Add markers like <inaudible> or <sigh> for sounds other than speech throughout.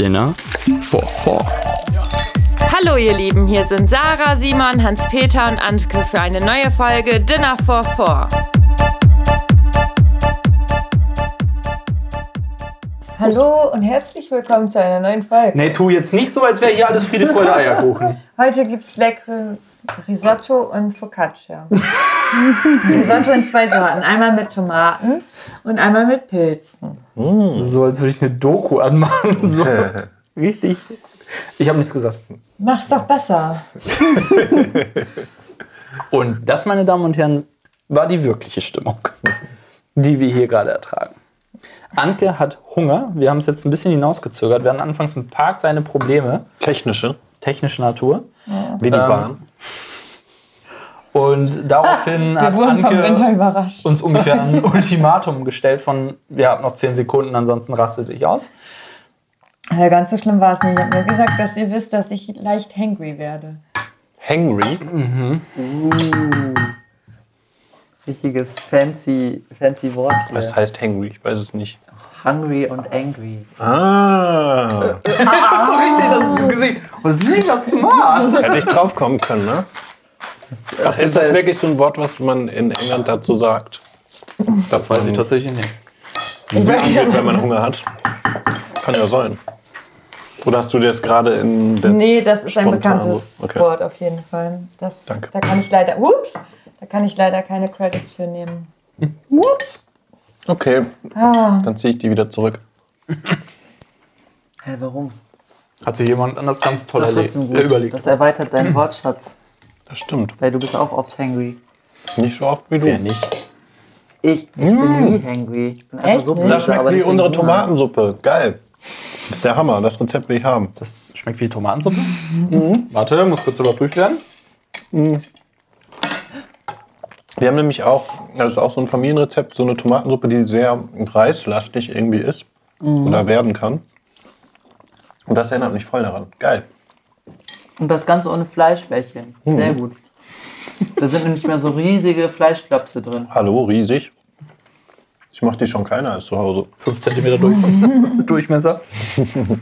Dinner for Four. Hallo ihr Lieben, hier sind Sarah, Simon, Hans-Peter und Antke für eine neue Folge Dinner for Four. Hallo und herzlich willkommen zu einer neuen Folge. Nee, tu jetzt nicht so, als wäre hier alles Friede, Freude, Eierkuchen. <laughs> Heute gibt es leckeres Risotto und Focaccia. <laughs> Risotto in zwei Sorten. Einmal mit Tomaten und einmal mit Pilzen. So, als würde ich eine Doku anmachen. <laughs> So. Richtig. Ich habe nichts gesagt. Mach's doch besser. Und das, meine Damen und Herren, war die wirkliche Stimmung, die wir hier gerade ertragen. Anke hat Hunger. Wir haben es jetzt ein bisschen hinausgezögert. Wir hatten anfangs ein paar kleine Probleme Technische, technischer Natur. wie die Ähm, Bahn. Und daraufhin Wir hat wurden vom Winter Anke überrascht. uns ungefähr ein <laughs> Ultimatum gestellt von, wir haben noch 10 Sekunden, ansonsten rastet dich aus. Ja, ganz so schlimm war es nicht. Ich habe nur gesagt, dass ihr wisst, dass ich leicht hangry werde. Hangry. Richtiges fancy, fancy Wort hier. Was heißt hangry? Ich weiß es nicht. Hungry und angry. Ah, <laughs> so richtig das Gesicht. Und es ist nicht was smart. <laughs> hätte ich drauf kommen können, ne? Ach, ist das wirklich so ein Wort, was man in England dazu sagt? Das Weiß ich tatsächlich nicht. wird, wenn man Hunger hat. Kann ja sein. Oder hast du dir das gerade in der. Nee, das ist ein bekanntes. Okay. Wort auf jeden Fall. Das, Danke. Da kann ich leider, ups, da kann ich leider keine Credits für nehmen. <laughs> Okay, Ah, dann ziehe ich die wieder zurück. Hä, warum? Hat sich jemand anders ganz toll erlebt, äh, gut. überlegt. Das erweitert deinen Wortschatz, Das stimmt. weil du bist auch oft hangry. Nicht so oft wie du. Wer nicht? Ich, ich bin nie hangry. Ich bin einfach Echt so nicht? böse, Das schmeckt aber wie unsere. Tomatensuppe. Geil. Das ist der Hammer. Das Rezept will ich haben. Das schmeckt wie Tomatensuppe. Warte, muss kurz überprüft werden. Wir haben nämlich auch, das ist auch so ein Familienrezept, so eine Tomatensuppe, die sehr reislastig irgendwie ist oder werden kann. Und das erinnert mich voll daran. Geil. Und das Ganze ohne Fleischbällchen. Mhm. Sehr gut. Da sind nämlich mehr so riesige Fleischklöpse drin. Hallo, riesig. Ich mache die schon kleiner als zu Hause. 5 cm durch <laughs> Durchmesser. <laughs>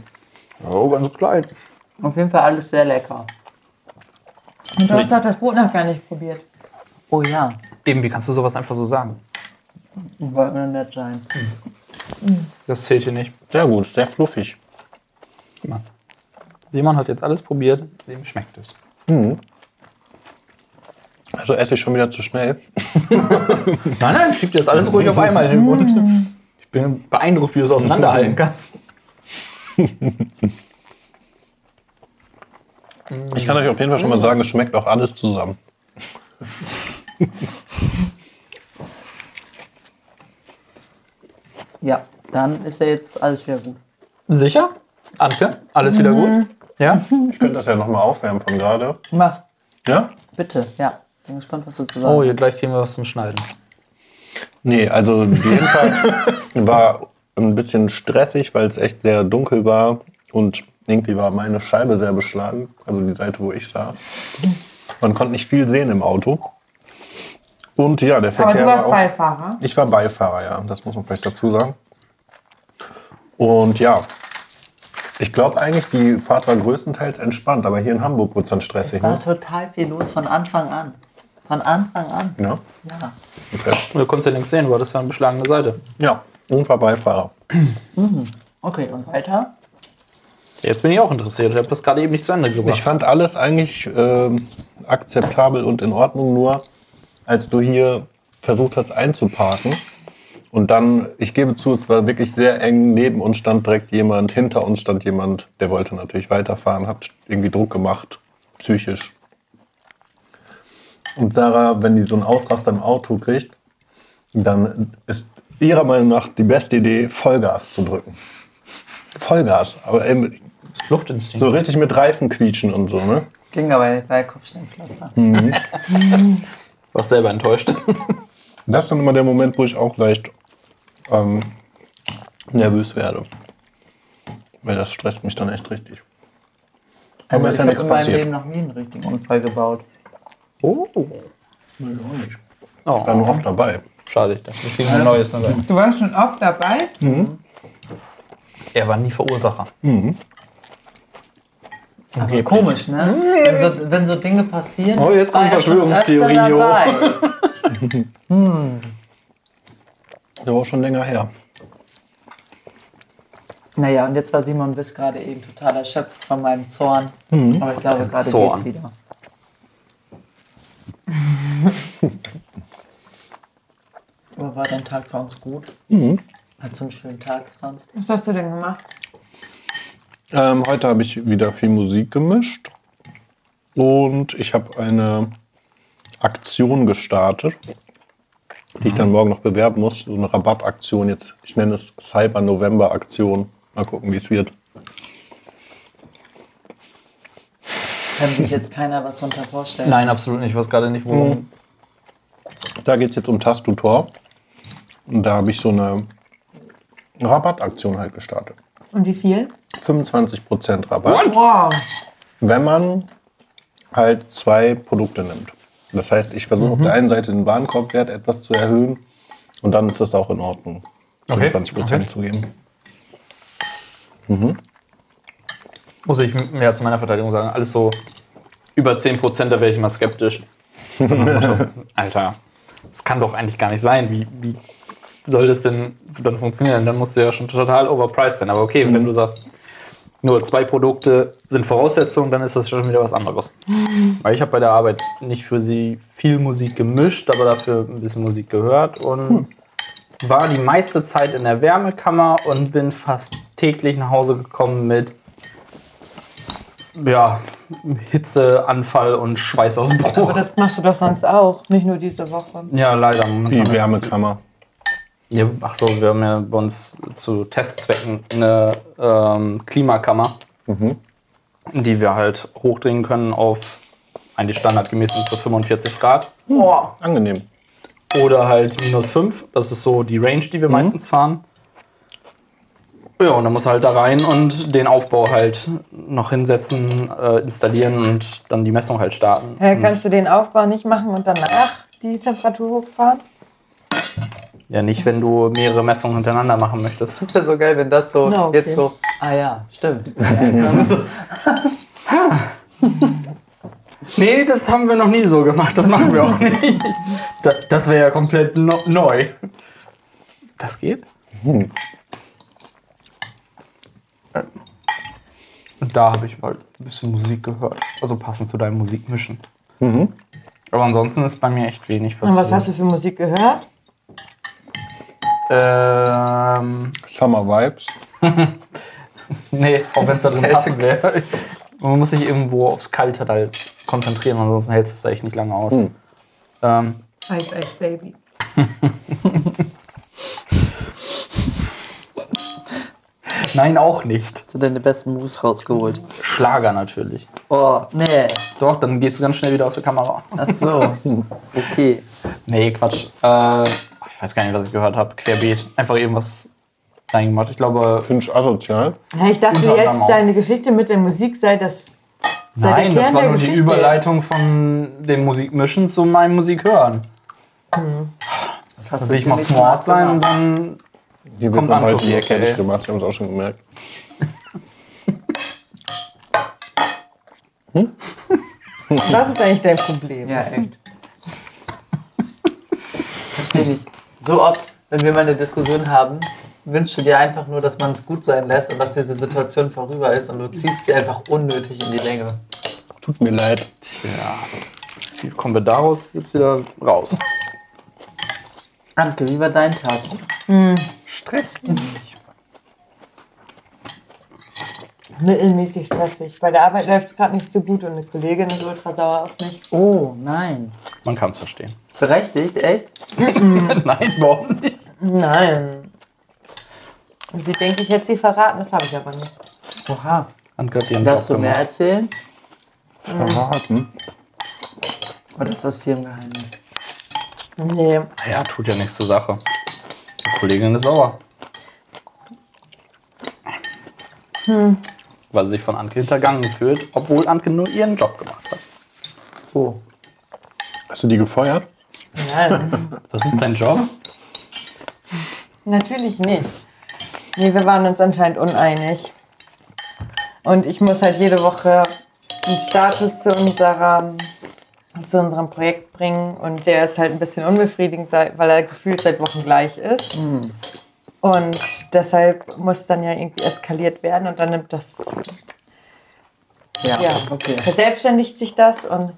Oh, ganz klein. Auf jeden Fall alles sehr lecker. und du hast doch das Brot noch gar nicht probiert. Oh ja, Eben, wie kannst du sowas einfach so sagen? wollte nur nett sein. Das zählt hier nicht. Sehr gut, sehr fluffig. Mann. Simon hat jetzt alles probiert, dem schmeckt es. Also esse ich schon wieder zu schnell. <laughs> Nein, nein, schieb dir das alles ruhig auf einmal in den Mund. Ich bin beeindruckt, wie du es auseinanderhalten <laughs> kannst. Ich kann euch auf jeden Fall schon mal sagen, es schmeckt auch alles zusammen. <laughs> <laughs> Ja, dann ist ja jetzt alles wieder gut. Sicher? Anke, alles wieder gut? Ja? Ich könnte das ja nochmal aufwärmen von gerade. Mach, Ja? bitte, ja. Bin gespannt, was du zu sagen Oh, hier hast. gleich kriegen wir was zum Schneiden. Nee, also jedenfalls war ein bisschen stressig, weil es echt sehr dunkel war und irgendwie war meine Scheibe sehr beschlagen, also die Seite, wo ich saß. Man konnte nicht viel sehen im Auto. Und ja, der Aber Verkehr du warst war auch, Beifahrer. Ich war Beifahrer, ja, das muss man vielleicht dazu sagen. Und ja, ich glaube eigentlich, die Fahrt war größtenteils entspannt, aber hier in Hamburg wurde es dann stressig. Es war Ne? total viel los von Anfang an. Von Anfang an. Ja, Ja. okay. Du konntest ja nichts sehen, du hattest ja eine beschlagene Seite. ja, und war Beifahrer. Okay, und weiter? Jetzt bin ich auch interessiert. Ich habe das gerade eben nicht zu Ende Ich gebracht. fand alles eigentlich ähm, akzeptabel und in Ordnung, nur als du hier versucht hast einzuparken und dann, ich gebe zu, es war wirklich sehr eng, neben uns stand direkt jemand, hinter uns stand jemand, der wollte natürlich weiterfahren, hat irgendwie Druck gemacht, psychisch. Und Sarah, wenn die so einen Ausraster im Auto kriegt, dann ist ihrer Meinung nach die beste Idee, Vollgas zu drücken. Vollgas, aber eben Fluchtinstinkt. so richtig mit Reifen quietschen und so, ne? Ging aber weil Kopfsteinpflaster. <laughs> Warst selber enttäuscht. <laughs> Das ist dann immer der Moment, wo ich auch leicht ähm, nervös werde. Weil das stresst mich dann echt richtig. Also Aber ist ich ja habe nichts in meinem passiert. Leben noch nie einen richtigen Unfall gebaut. Oh. Ich war nur oft dabei. Schade, ich dachte, wir kriegen ein neues dabei. Du warst schon oft dabei? Er war nie Verursacher. Aber komisch, ne? Wenn so, wenn so Dinge passieren. Oh, jetzt kommt er Verschwörungstheorie, dabei. <laughs> Der war auch schon länger her. Naja, und jetzt war Simon bis gerade eben total erschöpft von meinem Zorn. Aber ich glaube, gerade Zorn. geht's wieder. <laughs> Aber war dein Tag sonst gut? Hast du einen schönen Tag sonst? Was hast du denn gemacht? Ähm, heute habe ich wieder viel Musik gemischt. Und ich habe eine Aktion gestartet, die ich dann morgen noch bewerben muss. So eine Rabattaktion jetzt. Ich nenne es Cyber November Aktion. Mal gucken, wie es wird. Kann sich jetzt keiner was darunter vorstellen. Nein, absolut nicht. Ich weiß gerade nicht, worum. Da geht es jetzt um Tastutor. Und da habe ich so eine Rabattaktion halt gestartet. Und wie viel? 25% Rabatt, Wow. wenn man halt zwei Produkte nimmt. Das heißt, ich versuche auf der einen Seite den Warenkorbwert etwas zu erhöhen und dann ist das auch in Ordnung, Okay, 25% okay. zu geben. Muss ich mehr zu meiner Verteidigung sagen. Alles so über 10%, da wäre ich immer skeptisch. <laughs> Alter, das kann doch eigentlich gar nicht sein. Wie, wie soll das denn dann funktionieren? Dann musst du ja schon total overpriced sein. Aber okay, wenn du sagst, nur zwei Produkte sind Voraussetzungen, dann ist das schon wieder was anderes. Weil ich habe bei der Arbeit nicht für sie viel Musik gemischt, aber dafür ein bisschen Musik gehört und war die meiste Zeit in der Wärmekammer und bin fast täglich nach Hause gekommen mit ja, Hitzeanfall und Aber Schweißausbruch. das machst du doch sonst auch, nicht nur diese Woche. Ja, leider. Momentan Die ist- Wärmekammer. Ja, ach so, wir haben ja bei uns zu Testzwecken eine ähm, Klimakammer, die wir halt hochdrehen können auf eigentlich standardgemäß unsere 45 Grad Boah. Angenehm. oder halt minus 5. Das ist so die Range, die wir meistens fahren. Ja, und dann muss halt da rein und den Aufbau halt noch hinsetzen, äh, installieren und dann die Messung halt starten. Hä, Und- kannst du den Aufbau nicht machen und danach die Temperatur hochfahren? Ja, nicht, wenn du mehrere Messungen hintereinander machen möchtest. Das ist ja so geil, wenn das so Na, okay. jetzt so. Ah ja, stimmt. <laughs> Nee, das haben wir noch nie so gemacht. Das machen wir auch nicht. Das, das wäre ja komplett no neu. Das geht? Und da habe ich mal ein bisschen Musik gehört. Also passend zu deinem Musikmischen. Aber ansonsten ist bei mir echt wenig Und passiert. was hast du für Musik gehört? Ähm, Summer Vibes. <laughs> nee, auch wenn es da drin passen wäre. Man muss sich irgendwo aufs Kalte halt konzentrieren, ansonsten hält es da echt nicht lange aus. Ähm, Ice Ice Baby. <laughs> nein, auch nicht. Hast du deine besten Moves rausgeholt? Schlager natürlich. Oh, nee. Doch, dann gehst du ganz schnell wieder aus der Kamera. Ach so. <laughs> Okay. Nee, Quatsch. Äh, ich weiß gar nicht, was ich gehört habe. Querbeet. Einfach irgendwas reingemacht. Ich glaube, Finch asozial. Ja, ich dachte jetzt, auch. deine Geschichte mit der Musik sei das. Sei nein, der das war der nur die Geschichte. Überleitung von dem Musikmischen zu meinem Musikhören. Was hast Da will ich mal smart sein, gemacht? dann Hier wird Kommt man an, heute die. Ecke nicht gemacht, wir haben es auch schon gemerkt. <laughs> Was ist eigentlich dein Problem? Ja, echt. <laughs> Verstehe nicht. So oft, wenn wir mal eine Diskussion haben, wünschst du dir einfach nur, dass man es gut sein lässt und dass diese Situation vorüber ist und du ziehst sie einfach unnötig in die Länge. Tut mir leid. tja, wie kommen wir daraus jetzt wieder raus? Anke, wie war dein Tag? Stressig. Mittelmäßig stressig. Bei der Arbeit läuft es gerade nicht so gut und eine Kollegin ist ultra sauer auf mich. Oh, nein. Man kann es verstehen. Berechtigt, echt? <laughs> Nein, warum nicht? Nein. Und sie denkt, ich hätte sie verraten, das habe ich aber nicht. Oha. Anke hat ihren Darfst du mehr erzählen? Verraten. Oder ist das Firmengeheimnis? Nee. Ja, tut ja nichts zur Sache. Die Kollegin ist sauer. Weil sie sich von Anke hintergangen fühlt, obwohl Anke nur ihren Job gemacht hat. Oh. Hast du die gefeuert? Nein, Das ist dein Job? natürlich nicht. Nee, wir waren uns anscheinend uneinig. Und ich muss halt jede Woche einen Status zu, unserer, zu unserem Projekt bringen. Und der ist halt ein bisschen unbefriedigend, weil er gefühlt seit Wochen gleich ist. Und deshalb muss dann ja irgendwie eskaliert werden. Und dann nimmt das, Ja, ja, okay. verselbstständigt sich das. Und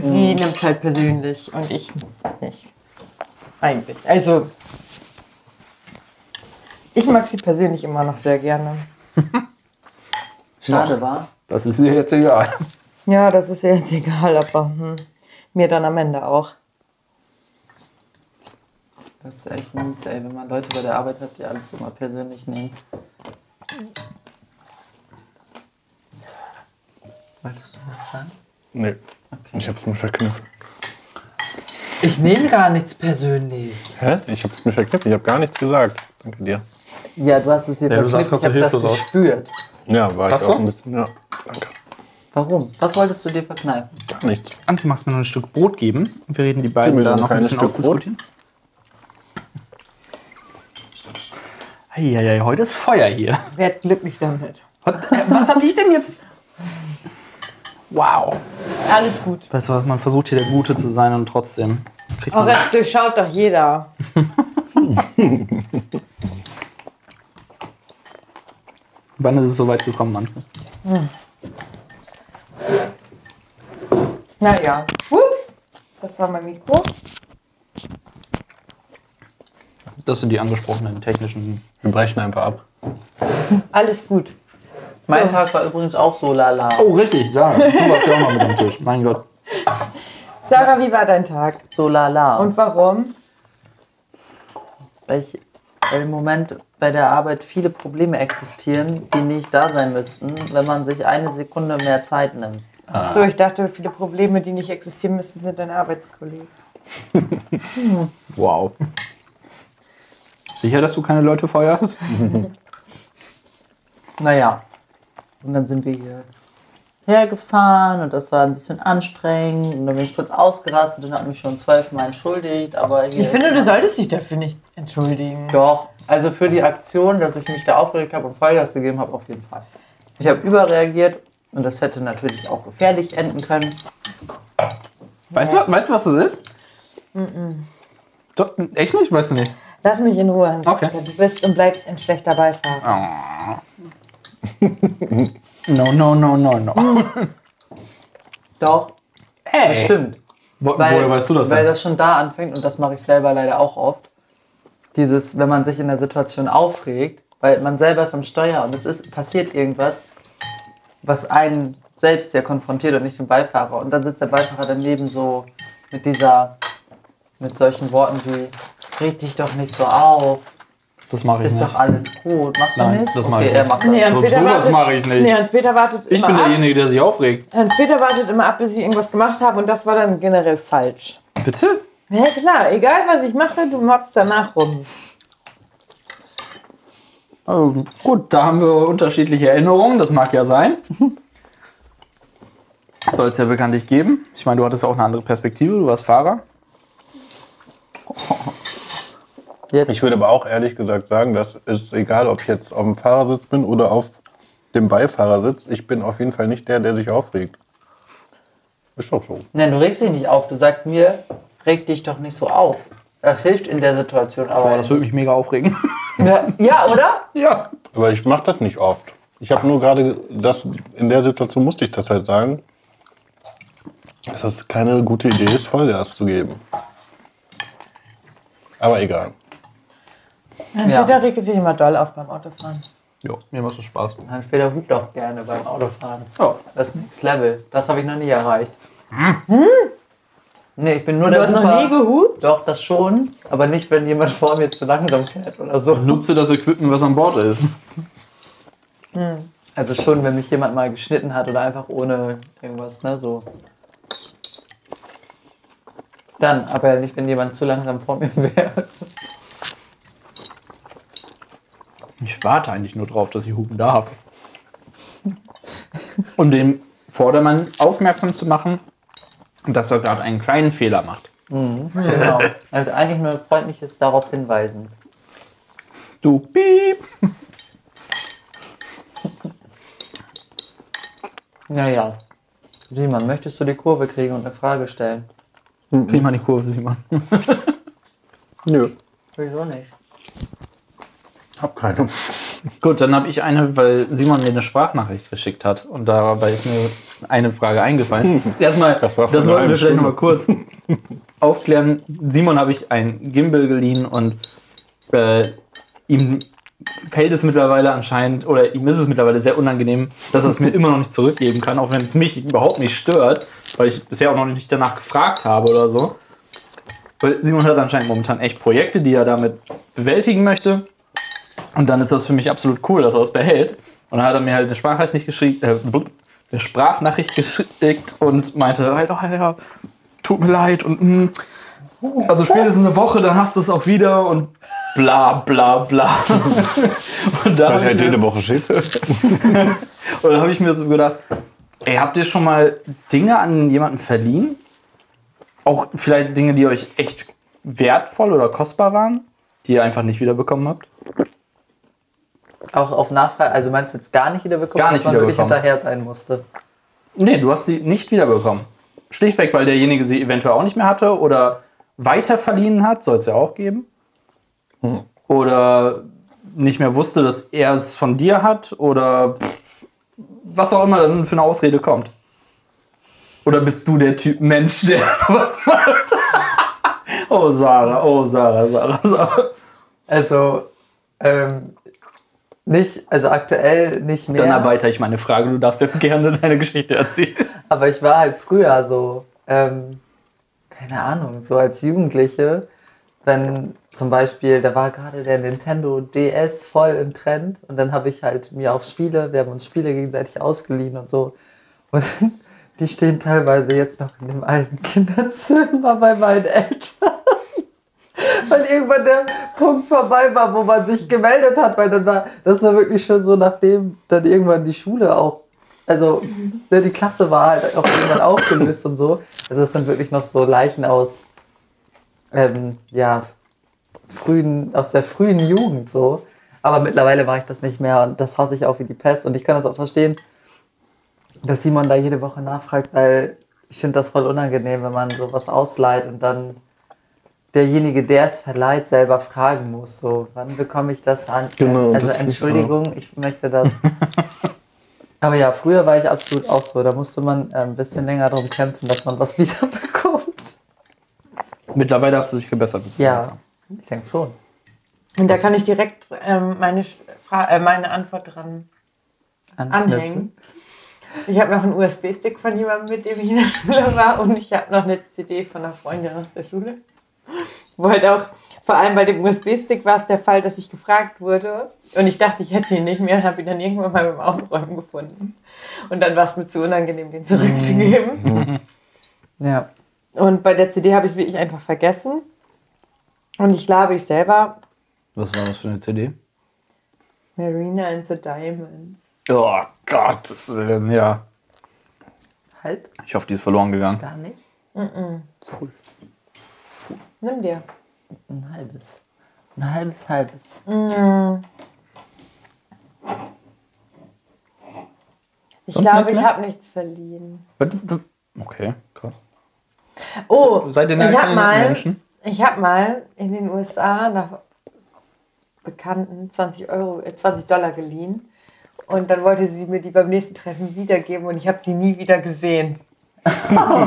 sie nimmt halt persönlich und ich nicht. Eigentlich. Also, ich mag sie persönlich immer noch sehr gerne. <laughs> Schade war. Das ist dir jetzt egal. Ja, das ist ja jetzt egal, aber hm, mir dann am Ende auch. Das ist echt mies, ey, wenn man Leute bei der Arbeit hat, die alles immer persönlich nehmen. Wolltest du was sagen? Nee. Ich hab's mir verkniffen. Ich nehme gar nichts persönlich. Hä? Ich hab's mir verkniffen. Ich hab gar nichts gesagt. Danke dir. Ja, du hast es dir Ja, du verknüpft, grad ich so habe das aus. gespürt. Ja, war Was ich auch so? ein bisschen. Ja, danke. Warum? Was wolltest du dir verkneifen? Gar nichts. Anke, magst du mir noch ein Stück Brot geben? Und wir reden die beiden da noch ein ein bisschen Stück ausdiskutieren. Eieiei, heute ist Feuer hier. Werd glücklich damit. Was, äh, was hab ich denn jetzt? Wow. Alles gut. Weißt du was, man versucht hier der Gute zu sein und trotzdem kriegt Oh, man... das durchschaut doch jeder. <laughs> Wann ist es so weit gekommen, Anke? Naja. Ups. Das war mein Mikro. Das sind die angesprochenen technischen... Wir brechen einfach ab. Alles gut. Mein So. Tag war übrigens auch so lala. Oh, richtig, Sarah. Du warst ja auch mal mit am Tisch. Mein Gott. Sarah, wie war dein Tag? So lala. Und warum? weil, ich, weil im Moment bei der Arbeit viele Probleme existieren, die nicht da sein müssten, wenn man sich eine Sekunde mehr Zeit nimmt. Ach so, ich dachte, viele Probleme, die nicht existieren müssen, sind deine Arbeitskollegen. <laughs> Wow. Sicher, dass du keine Leute feuerst? <laughs> Naja, und dann sind wir hier hergefahren und das war ein bisschen anstrengend und dann bin ich kurz ausgerastet und habe mich schon zwölfmal entschuldigt, aber Ich finde, du solltest dich dafür nicht entschuldigen. Doch, also für die Aktion, dass ich mich da aufgeregt habe und Vollgas gegeben habe, auf jeden Fall. Ich habe überreagiert und das hätte natürlich auch gefährlich enden können. Weißt, du, weißt du, was das ist? Doch, echt nicht? Weißt du nicht? Lass mich in Ruhe, Hans. Okay. Du bist und bleibst ein schlechter Beifahrer. <laughs> No, no, no, no, no. Doch, Hey. stimmt. Wo, Weil, woher weißt du das Weil denn? das schon da anfängt und das mache ich selber leider auch oft. Dieses, wenn man sich in der Situation aufregt, weil man selber ist am Steuer und es ist, passiert irgendwas, was einen selbst ja konfrontiert und nicht den Beifahrer. Und dann sitzt der Beifahrer daneben so mit dieser, mit solchen Worten wie, reg dich doch nicht so auf, Das mache ich ist nicht. doch alles gut. Machst du Nein, nicht? das okay, ich er macht das. Nee, So- Hans-Peter sowas wartet- mache ich nicht. Nee, Hans-Peter wartet Ich immer bin ab. derjenige, der sich aufregt. Hans-Peter wartet immer ab, bis ich irgendwas gemacht habe und das war dann generell falsch. Bitte? Ja klar, egal was ich mache, du motzt danach rum. Oh, gut, da haben wir unterschiedliche Erinnerungen. Das mag ja sein. <laughs> Soll es ja bekanntlich geben. Ich meine, du hattest ja auch eine andere Perspektive. Du warst Fahrer. Jetzt. Ich würde aber auch ehrlich gesagt sagen, dass es egal, ob ich jetzt auf dem Fahrersitz bin oder auf dem Beifahrersitz, ich bin auf jeden Fall nicht der, der sich aufregt. Ist doch so. Nein, du regst dich nicht auf. Du sagst mir, reg dich doch nicht so auf. Das hilft in der Situation aber. Boah, das würde mich mega aufregen. <laughs> ja, ja, oder? ja. Aber ich mache das nicht oft. Ich habe nur gerade das, in der Situation musste ich das halt sagen, dass das keine gute Idee ist, Vollgas zu geben. Aber egal. Hans-Peter regt sich immer doll auf beim Autofahren. Ja, mir macht das Spaß. Dann später hupt auch gerne beim Autofahren. Ja. Das ist Next Level. Das habe ich noch nie erreicht. Nee, ich bin nur Du der hast noch Huper. nie gehupt? Doch, das schon. Aber nicht, wenn jemand vor mir zu langsam fährt oder so. Nutze das Equipment, was an Bord ist. Also schon, wenn mich jemand mal geschnitten hat oder einfach ohne irgendwas, ne, so. Dann, aber nicht, wenn jemand zu langsam vor mir <laughs> wäre. Ich warte eigentlich nur drauf, dass ich hupen darf. Um dem Vordermann aufmerksam zu machen, dass er gerade einen kleinen Fehler macht. Genau. Also eigentlich nur freundliches darauf hinweisen. Du piep. Naja. Simon, möchtest du die Kurve kriegen und eine Frage stellen? Krieg mal die Kurve, Simon. <laughs> Nö, Wieso nicht? Hab keine. Gut, dann habe ich eine, weil Simon mir eine Sprachnachricht geschickt hat. Und dabei ist mir eine Frage eingefallen. <laughs> Erstmal, Das war das wollten wir vielleicht nochmal kurz <laughs> aufklären. Simon habe ich ein Gimbal geliehen und äh, ihm fällt es mittlerweile anscheinend, oder ihm ist es mittlerweile sehr unangenehm, dass er es mir immer noch nicht zurückgeben kann, auch wenn es mich überhaupt nicht stört, weil ich bisher auch noch nicht danach gefragt habe oder so. Weil Simon hat anscheinend momentan echt Projekte, die er damit bewältigen möchte. Und dann ist das für mich absolut cool, dass er das behält. Und dann hat er mir halt eine Sprachnachricht nicht geschickt, äh, eine Sprachnachricht geschickt und meinte, hey, oh, ja, tut mir leid und mm, also spätestens eine Woche, dann hast du es auch wieder und bla bla bla. <laughs> und da habe ich, jede Woche schickt. <laughs> und dann hab ich mir so gedacht, ey, habt ihr schon mal Dinge an jemanden verliehen? Auch vielleicht Dinge, die euch echt wertvoll oder kostbar waren, die ihr einfach nicht wiederbekommen habt? Auch auf Nachfrage, also meinst du jetzt gar nicht wiederbekommen, Gar nicht dass man wirklich hinterher sein musste? Nee, du hast sie nicht wiederbekommen. Schlichtweg, weil derjenige sie eventuell auch nicht mehr hatte oder weiter verliehen hat, soll es ja auch geben. Oder nicht mehr wusste, dass er es von dir hat oder pff, was auch immer dann für eine Ausrede kommt. Oder bist du der Typ Mensch, der <laughs> sowas macht? oh Sarah, oh Sarah, Sarah, Sarah. Also, ähm, nicht, also aktuell nicht mehr. Dann erweitere ich meine Frage, du darfst jetzt gerne <laughs> deine Geschichte erzählen. Aber ich war halt früher so, ähm, keine Ahnung, so als Jugendliche, wenn zum Beispiel, da war gerade der Nintendo DS voll im Trend und dann habe ich halt mir auch Spiele, wir haben uns Spiele gegenseitig ausgeliehen und so. Und <laughs> die stehen teilweise jetzt noch in dem alten Kinderzimmer bei meinen Eltern. Weil irgendwann der Punkt vorbei war, wo man sich gemeldet hat, weil dann war, das war wirklich schon so, nachdem dann irgendwann die Schule auch, also ne, die Klasse war halt auch irgendwann <laughs> aufgelöst und so. Also es sind wirklich noch so Leichen aus, ähm, ja, frühen, aus der frühen Jugend so. Aber mittlerweile mache ich das nicht mehr und das hasse ich auch wie die Pest. Und ich kann das auch verstehen, dass Simon da jede Woche nachfragt, weil ich finde das voll unangenehm, wenn man sowas ausleiht und dann derjenige, der es verleiht, selber fragen muss. So, wann bekomme ich das an? Genau, also das finde ich Entschuldigung, ich möchte das. <laughs> Aber ja, früher war ich absolut auch so. Da musste man äh, ein bisschen länger darum kämpfen, dass man was <laughs> wiederbekommt. Mittlerweile hast du dich gebessert. Ja, sagen. ich denke schon. Und da kann ich direkt ähm, meine, Fra äh, meine Antwort dran anhängen. Ich habe noch einen USB-Stick von jemandem, mit dem ich in der Schule war und ich habe noch eine CD von einer Freundin aus der Schule. Wo halt auch, vor allem bei dem USB-Stick war es der Fall, dass ich gefragt wurde und ich dachte, ich hätte ihn nicht mehr und habe ihn dann irgendwann mal beim Aufräumen gefunden. Und dann war es mir zu unangenehm, den zurückzugeben. <laughs> Ja. Und bei der CD habe ich es wirklich einfach vergessen. Und ich glaube, ich selber, Was war das für eine CD? Marina and the Diamonds. Oh Gott, das, äh, ja. Halb? Ich hoffe, die ist verloren gegangen. Gar nicht? Nimm dir. Ein halbes. Ein halbes, halbes. Ich Sonst glaube, ich habe nichts verliehen. Okay, krass. Oh, Seid ihr ich habe mal, Menschen? ich habe mal in den USA nach Bekannten 20 Euro, äh, 20 Dollar geliehen. Und dann wollte sie mir die beim nächsten Treffen wiedergeben und ich habe sie nie wieder gesehen. <laughs> Hat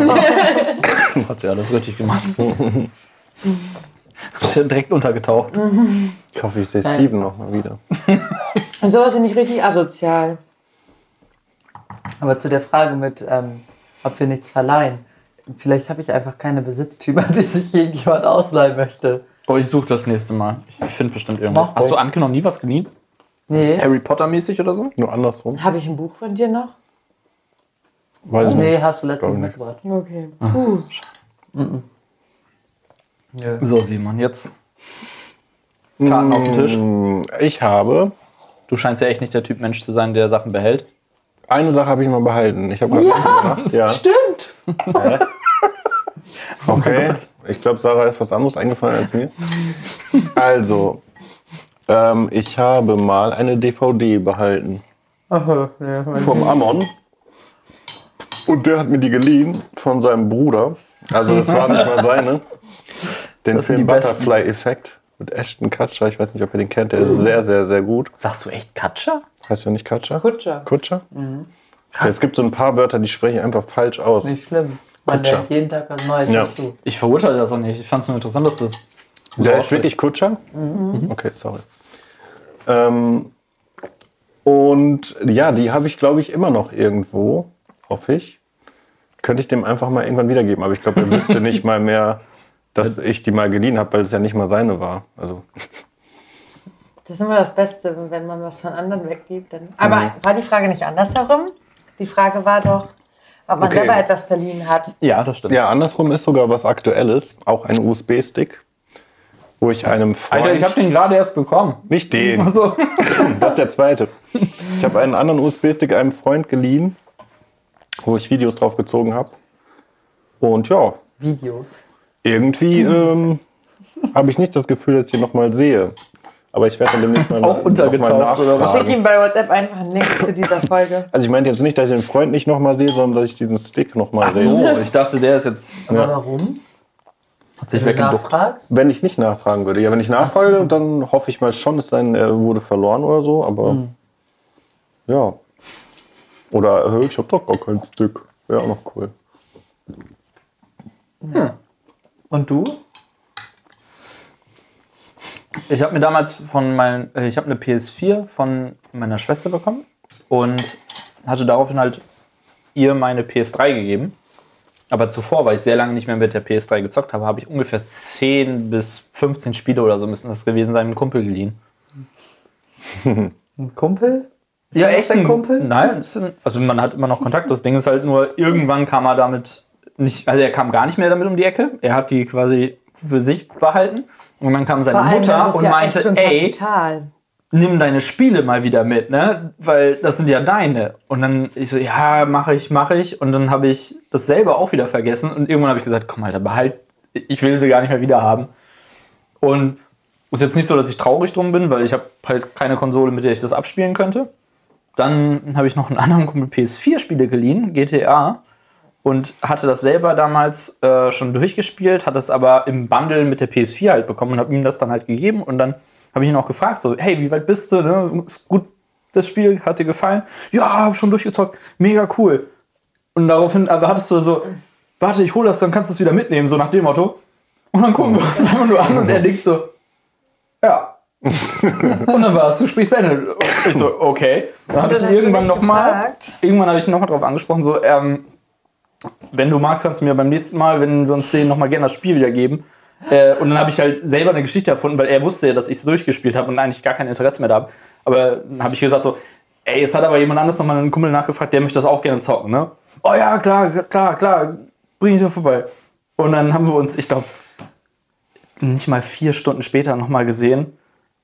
sie alles richtig gemacht. <laughs> Ist ja direkt untergetaucht. Ich hoffe, ich sehe Steven noch mal wieder. Und sowas finde ich richtig asozial. Aber zu der Frage mit, ähm, ob wir nichts verleihen. Vielleicht habe ich einfach keine Besitztümer, <laughs> die sich irgendjemand ausleihen möchte. Oh, ich suche das nächste Mal. Ich finde bestimmt irgendwas. Mach Hast du. Anke noch nie was geliehen? Nee. Harry Potter mäßig oder so? Nur andersrum. Habe ich ein Buch von dir noch? Weiß ich Nee, nicht. hast du letztens nicht. mitgebracht. Okay. Puh. Nö. So, Simon, jetzt Karten auf den Tisch. Mm, Ich habe Du scheinst ja echt nicht der Typ Mensch zu sein, der Sachen behält. eine Sache habe ich mal behalten. Ich habe ja, ja. Stimmt. Okay. Gott. ich glaube, Sarah ist was anderes eingefallen als mir. Also, Ähm, ich habe mal eine DVD behalten Aha, ja, mein vom Amon. Und der hat mir die geliehen von seinem Bruder. Also das war nicht mal seine. Den Das Film. Butterfly-Effekt mit Ashton Kutcher. Ich weiß nicht, ob ihr den kennt. Der ist sehr, sehr, sehr gut. Sagst du echt Katscher? Heißt der nicht Kutcher? Kutscher. Kutscher? Mhm. Ja, es gibt so ein paar Wörter, die sprechen einfach falsch aus. Nicht schlimm. Man Kutscher. lernt jeden Tag was Neues Ja. dazu. Ich verurteile das auch nicht. Ich fand es nur interessant, dass das. Der so ist wirklich Kutscher? Mhm. Okay, sorry. Ähm, und ja, die habe ich, glaube ich, immer noch irgendwo, hoffe ich. Könnte ich dem einfach mal irgendwann wiedergeben. Aber ich glaube, er wüsste <laughs> nicht mal mehr, dass ich die mal geliehen habe, weil es ja nicht mal seine war. Also, Das ist immer das Beste, wenn man was von anderen weggibt. Dann. Aber war die Frage nicht andersherum? Die Frage war doch, ob man Okay. selber etwas verliehen hat. Ja, das stimmt. ja, andersrum ist sogar was Aktuelles. Auch ein USB-Stick, wo ich einem Freund... Alter, ich habe den gerade erst bekommen. nicht den. Also, <laughs> Das ist der zweite. Ich habe einen anderen USB-Stick einem Freund geliehen, wo ich Videos drauf gezogen habe. Und ja, Videos. Irgendwie ähm, habe ich nicht das Gefühl, dass ich ihn nochmal sehe. Aber ich werde dann demnächst <laughs> mal, auch untergetaucht, oder was? Schick ihm bei WhatsApp einfach einen Link zu dieser <laughs> Folge. Also ich meinte jetzt nicht, dass ich den Freund nicht nochmal sehe, sondern dass ich diesen Stick nochmal ach sehe. so, ich dachte, der ist jetzt. Aber warum? Hat sich Wenn du weggeduckt. Wenn ich nicht nachfragen würde. Ja, wenn ich nachfrage, dann hoffe ich mal schon, es sei denn, er wurde verloren oder so. Aber Hm. ja. Oder ich habe doch gar keinen Stick. Wäre auch noch cool. Und du? Ich habe mir damals von meinen, äh, ich habe eine PS4 von meiner Schwester bekommen und hatte daraufhin halt ihr meine PS3 gegeben. Aber zuvor, weil ich sehr lange nicht mehr mit der PS3 gezockt habe, habe ich ungefähr 10 bis 15 Spiele oder so müssen das gewesen sein, einem Kumpel geliehen. Ein Kumpel? Ist Ja, echt ein Kumpel? Nein, also man hat immer noch Kontakt. Das Ding ist halt nur, irgendwann kam er damit nicht, also er kam gar nicht mehr damit um die Ecke. Er hat die quasi für sich behalten. Und dann kam seine allem, Mutter und ja meinte, ey, Kapital. nimm deine Spiele mal wieder mit, ne? Weil das sind ja deine. Und dann ich so, ja, mache ich, mache ich. Und dann habe ich das selber auch wieder vergessen. Und irgendwann habe ich gesagt, komm Alter, behalt, ich will sie gar nicht mehr wieder haben. Und ist jetzt nicht so, dass ich traurig drum bin, weil ich habe halt keine Konsole, mit der ich das abspielen könnte. Dann habe ich noch einen anderen Kumpel PS4-Spiele geliehen, GTA. Und hatte das selber damals äh, schon durchgespielt, hat das aber im Bundle mit der PS4 halt bekommen und habe ihm das dann halt gegeben. Und dann habe ich ihn auch gefragt, so, hey, wie weit bist du? Ne? Ist gut, das Spiel hat dir gefallen? Ja, schon durchgezockt, mega cool. Und daraufhin erwartest du so, warte, ich hole das, dann kannst du es wieder mitnehmen, so nach dem Motto. Und dann gucken wir uns einfach nur an und er denkt so, ja. und dann war es spät beendet. Ich so, okay. Dann habe ich ihn irgendwann nochmal, irgendwann habe ich ihn nochmal drauf angesprochen, so, ähm, wenn du magst, kannst du mir beim nächsten Mal, wenn wir uns sehen, nochmal gerne das Spiel wiedergeben. Äh, und dann habe ich halt selber eine Geschichte erfunden, weil er wusste ja, dass ich es durchgespielt habe und eigentlich gar kein Interesse mehr da habe. Aber dann habe ich gesagt so, ey, es hat aber jemand anderes nochmal einen Kumpel nachgefragt, der möchte das auch gerne zocken, ne? Oh ja, klar, klar, klar, bring ich dir vorbei. Und dann haben wir uns, ich glaube, nicht mal vier Stunden später nochmal gesehen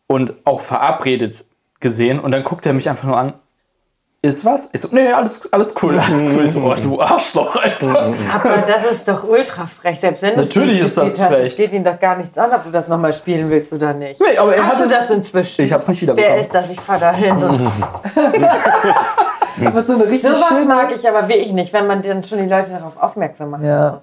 und auch verabredet gesehen. Und dann guckt er mich einfach nur an. Ist was? Ich so, nee, alles, alles cool, alles cool. Ich so, oh, du Arschloch, Alter. Aber das ist doch ultra frech, selbst wenn du Natürlich es ist das hast, frech. Es geht ihn doch gar nichts an, ob du das nochmal spielen willst oder nicht. Nee, aber er Hast hatte- du das inzwischen? Ich hab's nicht Wer wiederbekommen. ist das? Ich fahr da hin. Und <laughs> Aber so schöne, mag ich aber wirklich nicht, wenn man dann schon die Leute darauf aufmerksam macht. Ja.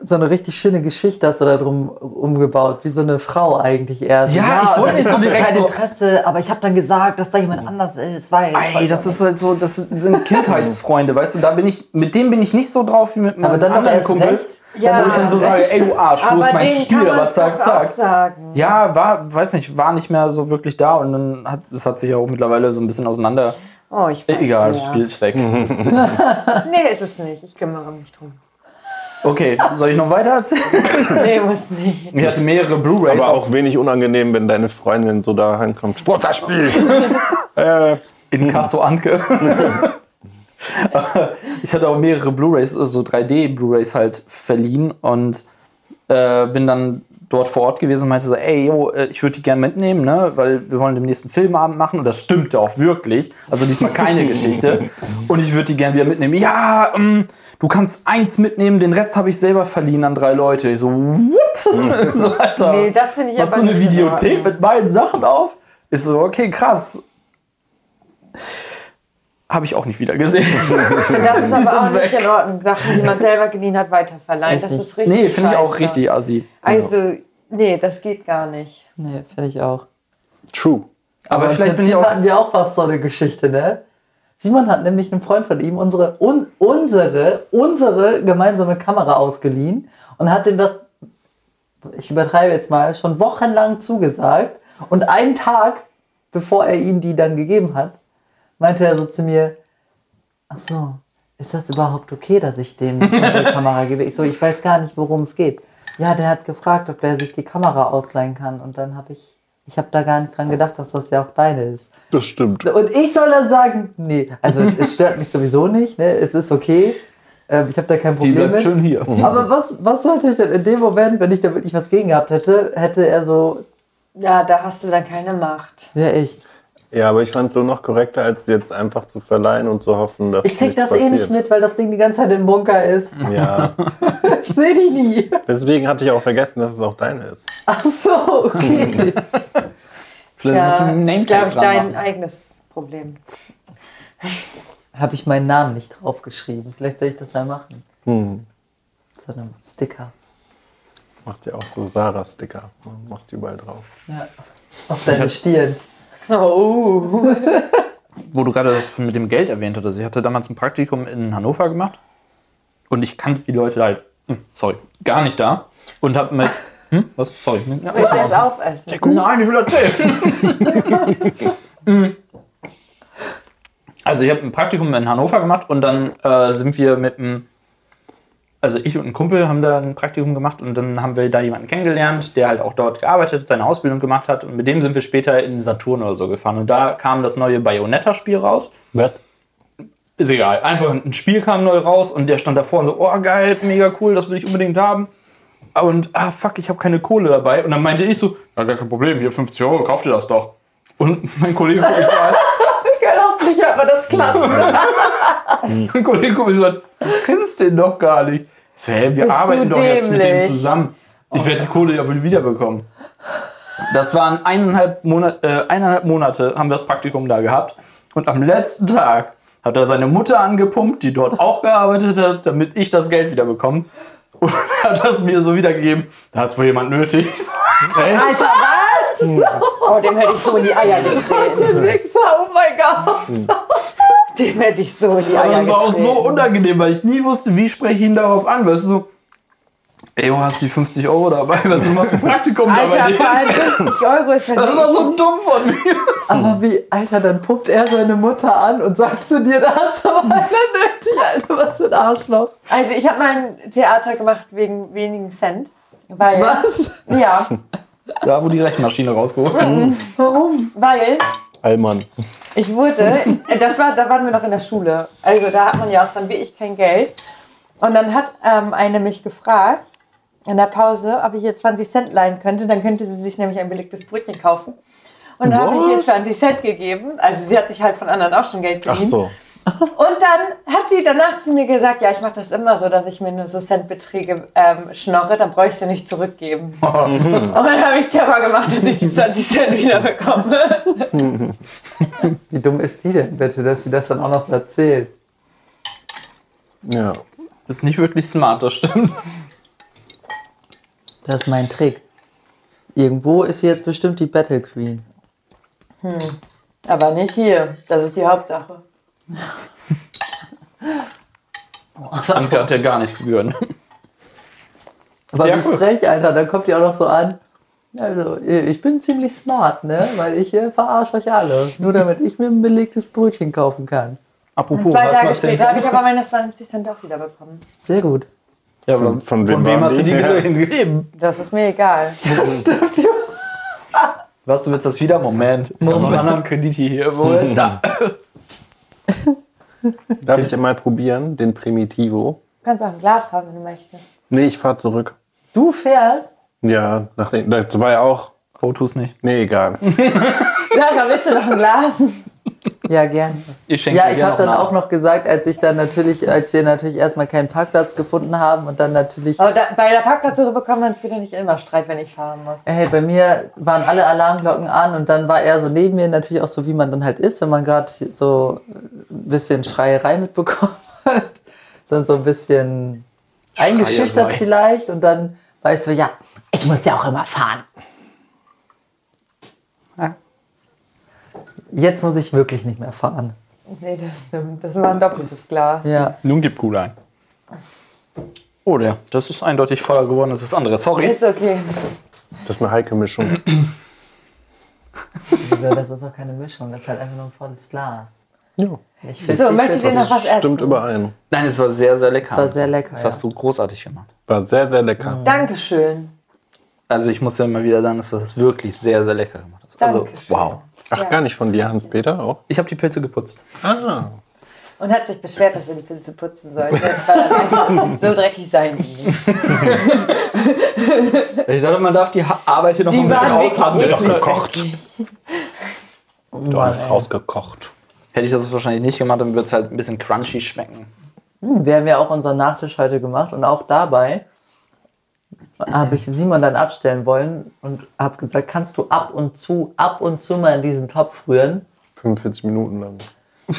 So eine richtig schöne Geschichte hast du da drum umgebaut, wie so eine Frau eigentlich eher. So, Ja, ich wollte nicht so hatte direkt kein so- Interesse, aber ich habe dann gesagt, dass da jemand anders ist, weil Ey, das ist halt so, das sind Kindheitsfreunde, weißt du, da bin ich, mit dem bin ich nicht so drauf wie mit meinen Aber dann anderen erst Kumpels, recht. Ja, wo ich dann so recht. sage, ey du Arsch, du aber bist mein Spiel, aber zack, zack. Ja, war, weiß nicht, war nicht mehr so wirklich da und dann hat, das hat sich ja auch mittlerweile so ein bisschen auseinander. Oh, ich weiß Egal, ja. das Spiel ist weg. Nee, ist es nicht. Ich kümmere mich drum. Okay, soll ich noch weiter erzählen? <laughs> Nee, muss nicht. Ich hatte mehrere Blu-Rays Aber auch auch wenig unangenehm, wenn deine Freundin so da reinkommt. Sportlerspiel! <laughs> äh, in Casso Anke. <laughs> ich hatte auch mehrere Blu-rays, so 3D-Blu-rays halt verliehen und äh, bin dann dort vor Ort gewesen und meinte so, ey, yo, äh, ich würde die gerne mitnehmen, ne, weil wir wollen den nächsten Filmabend machen und das stimmte auch wirklich. Also diesmal keine Geschichte. Und ich würde die gerne wieder mitnehmen. Ja, ähm, du kannst eins mitnehmen, den Rest habe ich selber verliehen an drei Leute. Ich so, what? <laughs> so, Alter. Nee, das finde ich Hast aber du eine nicht in Videothek mit beiden Sachen auf? Ist so, okay, krass. Habe ich auch nicht wieder gesehen. Das ist <laughs> aber auch nicht weg. in Ordnung. Sachen, die man selber geliehen hat, weiterverleihen. Echt Das nicht? ist richtig. nee, finde ich auch richtig assi. Also, nee, das geht gar nicht. Nee, finde ich auch. True. Aber, im vielleicht bin ich auch. hatten wir auch fast so eine Geschichte, ne? Simon hat nämlich einen Freund von ihm unsere, un, unsere, unsere gemeinsame Kamera ausgeliehen und hat dem das, ich übertreibe jetzt mal, schon wochenlang zugesagt. Und einen Tag, bevor er ihm die dann gegeben hat, meinte er so zu mir, ach so, ist das überhaupt okay, dass ich dem <laughs> unsere Kamera gebe? Ich so, ich weiß gar nicht, worum es geht. Ja, der hat gefragt, ob der sich die Kamera ausleihen kann. Und dann habe ich, ich habe da gar nicht dran gedacht, dass das ja auch deine ist. Das stimmt. Und ich soll dann sagen, nee, also <laughs> es stört mich sowieso nicht, ne? es ist okay. Ähm, ich habe da kein Die Problem bleibt mit. schön hier. Aber was, was sollte ich denn in dem Moment, wenn ich da wirklich was gegen gehabt hätte, hätte er so, Ja, da hast du dann keine Macht. ja echt. Ja, aber ich fand es so noch korrekter, als jetzt einfach zu verleihen und zu hoffen, dass Ich krieg das eh nicht passiert. mit, weil das Ding die ganze Zeit im Bunker ist. Ja, <laughs> Das sehe ich nie. deswegen hatte ich auch vergessen, dass es auch deine ist. Ach so, okay. <laughs> Vielleicht musst du Ja, einen das ist, glaube ich, dein machen. eigenes Problem. <laughs> habe ich meinen Namen nicht draufgeschrieben. Vielleicht soll ich das mal machen. Hm. So einem Sticker. Macht ja auch so Sarah-Sticker. Machst die überall drauf. Ja. Auf deine Stirn. Oh. <laughs> Wo du gerade das mit dem Geld erwähnt hattest. Ich hatte damals ein Praktikum in Hannover gemacht. Und ich kannte die Leute halt, hm, sorry, gar nicht da. Und hab mit. <laughs> Hm? Was? Sorry. Willst du erst aufessen? Nein, ich will erzählen. Mm. <laughs> also ich habe ein Praktikum in Hannover gemacht und dann äh, sind wir mit einem, also ich und ein Kumpel haben da ein Praktikum gemacht und dann haben wir da jemanden kennengelernt, der halt auch dort gearbeitet, seine Ausbildung gemacht hat und mit dem sind wir später in Saturn oder so gefahren und da kam das neue Bayonetta-Spiel raus. Was? Ist egal. Einfach ein Spiel kam neu raus und der stand davor und so, oh geil, mega cool, das will ich unbedingt haben. Und ah fuck, ich habe keine Kohle dabei. Und dann meinte ich so, ja gar kein Problem, hier 50 Euro, kauf dir das doch. Und mein Kollege guckt mich so an, Hoffentlich hört man das klatschen. <laughs> mein Kollege guckt mich so an, du kennst den doch gar nicht. Ich so, hä, wir Bist arbeiten doch jetzt mit dem zusammen. Ich werde die Kohle ja wohl wiederbekommen. Das waren eineinhalb, Monat, äh, eineinhalb Monate, haben wir das Praktikum da gehabt. Und am letzten Tag hat er seine Mutter angepumpt, die dort auch gearbeitet hat, damit ich das Geld wieder bekomme. Und <laughs> hat das mir so wiedergegeben. Da hat es wohl jemand nötig. <laughs> Echt? Alter, was? Oh, dem hätte ich so in die Eier getreten. Wichser, oh mein Gott. Dem hätte ich so in die Aber Eier das war auch so getreten. unangenehm, weil ich nie wusste, wie spreche ich ihn darauf an. Weißt du, so, ey, du hast die 50 Euro dabei, weißt du, machst ein Praktikum dabei. Alter, vor allem 50 Euro ist halt Das war so dumm von mir. Aber wie, Alter, dann pumpt er seine Mutter an und sagt zu dir, da hast du aber einer nötig, Alter, was für ein Arschloch. Also ich habe mein Theater gemacht wegen wenigen Cent. Weil, Was? Ja, Da, wo die Rechenmaschine rausgeholt Warum? weil Allmann. ich wurde, das war, da waren wir noch in der Schule. Also da hat man ja auch dann wie ich kein Geld. Und dann hat ähm, eine mich gefragt in der Pause, ob ich ihr 20 Cent leihen könnte. Dann könnte sie sich nämlich ein belegtes Brötchen kaufen. Und dann habe ich ihr 20 Cent gegeben. Also sie hat sich halt von anderen auch schon Geld Ach geliehen. so. Und dann hat sie danach zu mir gesagt, ja, ich mache das immer so, dass ich mir nur so Centbeträge ähm, schnorre, dann brauche ich sie nicht zurückgeben. <laughs> Und dann habe ich clever gemacht, dass ich die 20 Cent wieder bekomme. <laughs> Wie dumm ist die denn bitte, dass sie das dann auch noch so erzählt? Ja. Ist nicht wirklich smart, das stimmt. Das ist mein Trick. Irgendwo ist sie jetzt bestimmt die Battle Queen. Aber nicht hier, das ist die Hauptsache. <laughs> Anke hat ja gar nichts gegönnt. <laughs> Aber Ja, wie cool. frech, Alter, dann kommt die auch noch so an. Also, ich bin ziemlich smart, ne? Weil ich äh, verarsche euch alle. Nur damit ich mir ein belegtes Brötchen kaufen kann. Apropos, Zwei was Tage später habe ich aber meine 20 Cent auch wieder bekommen. Sehr gut. Ja, von, Von von, wem hat sie die? Ja. gegeben? Das ist mir egal. <laughs> Was, du willst das wieder? Moment. Ich noch einen anderen Kredit hier. Wohl? Da. <laughs> Darf ich mal probieren, den Primitivo? Du kannst auch ein Glas haben, wenn du möchtest. Nee, ich fahr zurück. Du fährst? Ja, nach den, das war ja auch. Oh, tu's nicht. Nee, egal. <laughs> Sarah, willst du noch ein Glas? Ja, gerne. Ich schenke Ja, ich gerne habe dann nach. auch noch gesagt, als ich dann natürlich, als wir natürlich erstmal keinen Parkplatz gefunden haben und dann natürlich, Aber da, bei der Parkplatzsuche bekommen wir uns wieder nicht immer Streit, wenn ich fahren muss. hey, bei mir waren alle Alarmglocken an und dann war er so neben mir, natürlich auch so, wie man dann halt ist, wenn man gerade so ein bisschen Schreierei mitbekommen <laughs> hat, sondern so ein bisschen eingeschüchtert Schreierei. vielleicht und dann war ich so, ja, ich muss ja auch immer fahren. Jetzt muss ich wirklich nicht mehr fahren. Nee, das stimmt. Das war ein doppeltes Glas. Ja. Nun gib Cool ein. Oh, der, das ist eindeutig voller geworden als das andere. Sorry. Ist okay. Das ist eine heike Mischung. Wieso? Das ist doch keine Mischung, das ist halt einfach nur ein volles Glas. Ja. Ich find So, möchtet ihr noch was essen? Stimmt überein. Nein, es war sehr, sehr lecker. Es war sehr lecker, Das ja. hast du großartig gemacht. War sehr, sehr lecker. Dankeschön. Also ich muss ja immer wieder sagen, dass du das wirklich sehr, sehr lecker gemacht hast. Also, Dankeschön. wow. Ach, gar nicht von dir, Hans-Peter auch? Ich habe die Pilze geputzt. Ah. Und hat sich beschwert, dass er die Pilze putzen sollte, weil meinte, <laughs> so dreckig nicht. <laughs> Ich dachte, man darf die Arbeit hier noch Die ein bisschen wirklich, aushandeln. wirklich gekocht. Du hast ey. rausgekocht. Hätte ich das wahrscheinlich nicht gemacht, dann würde es halt ein bisschen crunchy schmecken. Hm, Wir haben ja auch unseren Nachtisch heute gemacht und auch dabei habe ich Simon dann abstellen wollen und habe gesagt, kannst du ab und zu, ab und zu mal in diesen Topf rühren? 45 Minuten lang. <laughs>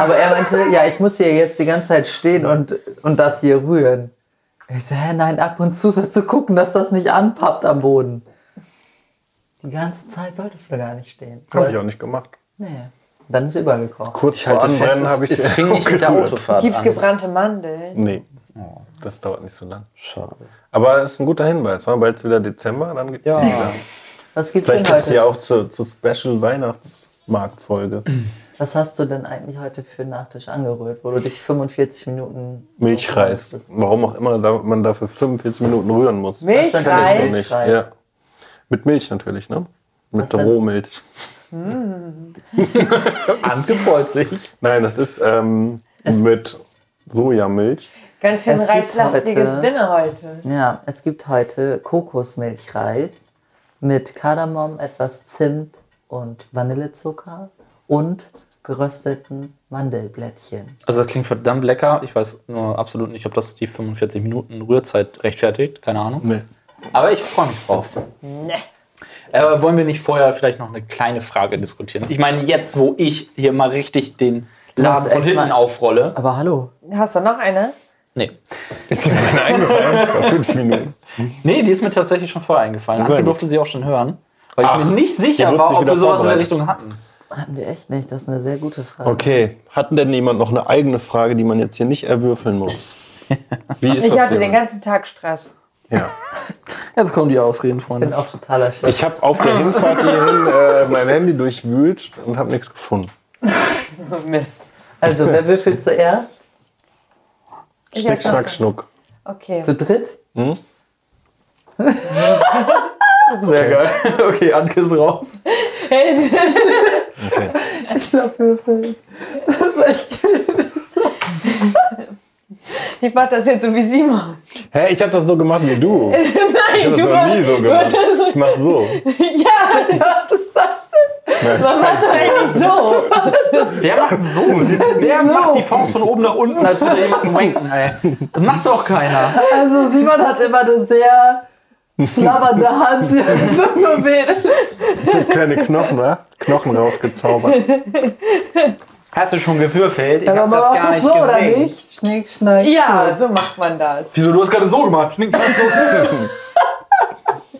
Aber er meinte, ja, ich muss hier jetzt die ganze Zeit stehen und, und das hier rühren. Ich so, hä, nein, ab und zu so zu gucken, dass das nicht anpappt am Boden. Die ganze Zeit solltest du gar nicht stehen. Habe ich auch nicht gemacht. Nee. Dann ist übergekocht. Kurz Ich halte vor fest, Anbrennen es, habe ich es <laughs> fing nicht mit der. Autofahrt Gibt's an. gebrannte Mandeln? Nee, das dauert nicht so lang. Schade. Aber es ist ein guter Hinweis. wa? Bald ist wieder Dezember, dann gibt es Ja. wieder. Was gibt's Vielleicht denn gibt es heute? ja auch zur, zur Special Weihnachtsmarktfolge. Was hast du denn eigentlich heute für einen Nachtisch angerührt, wo du dich 45 Minuten Milchreis. Warum auch immer da, man dafür 45 Minuten rühren muss. Milchreis? So nicht. Milchreis. Ja. Mit Milch natürlich, ne? Mit? Rohmilch. Anke freut sich. Nein, das ist ähm, mit Sojamilch. Ganz schön Es gibt reislastiges heute- Dinner heute. Ja, es gibt heute Kokosmilchreis mit Kardamom, etwas Zimt und Vanillezucker und gerösteten Mandelblättchen. Also das klingt verdammt lecker. Ich weiß nur absolut nicht, ob das die 45 Minuten Rührzeit rechtfertigt. Keine Ahnung. Nee. Aber ich freue mich drauf. Ne. Äh, wollen wir nicht vorher vielleicht noch eine kleine Frage diskutieren? Ich meine, jetzt, wo ich hier mal richtig den Laden von hinten mal- aufrolle. Aber hallo, Hast du noch eine? Nee. Ist mir eine eingefallen <laughs> vor fünf Minuten. Nee, die ist mir tatsächlich schon vorher eingefallen. Anke gut. durfte sie auch schon hören. Weil ich Ach, mir nicht sicher war, ob wir sowas in der. Richtung hatten. hatten wir echt nicht. Das ist eine sehr gute Frage. Okay, hat denn jemand noch eine eigene Frage, die man jetzt hier nicht erwürfeln muss? <laughs> Wie ist Ich hatte den ganzen Tag Stress. Ja. <laughs> Jetzt kommen die Ausreden, Ich bin Freunde. auch totaler Chef. Ich habe auf der Hinfahrt hierhin äh, mein Handy durchwühlt und habe nichts gefunden. Mist. Also, wer würfelt zuerst? Ich Schnick, schnack, schnuck. Okay. Zu dritt? <laughs> Sehr geil. Okay, Anke ist raus. Okay. <laughs> Ich hab würfeln. Das ist echt <laughs> Ich mach das jetzt so wie Simon. Hä, ich habe das so gemacht wie du. Ich Nein, habe das du noch nie so gemacht. das so. Ich mach so. Ja, was ist das Man macht doch eigentlich so. Wer macht so? <laughs> Wer macht die Faust von oben nach unten, als würde jemanden wanken, ey? Das macht doch keiner. Also, Simon hat immer eine sehr schlabbernde Hand. Ich habe keine Knochen, wa? Knochen rausgezaubert. Hast du schon gewürfelt? Ich Aber hab man das macht gar das nicht so, oder gesehen. nicht? Schnick, schnack, Ja, schnuck. so macht man das. Wieso, du hast gerade so gemacht? Schnick, schnack, schnuck. <laughs>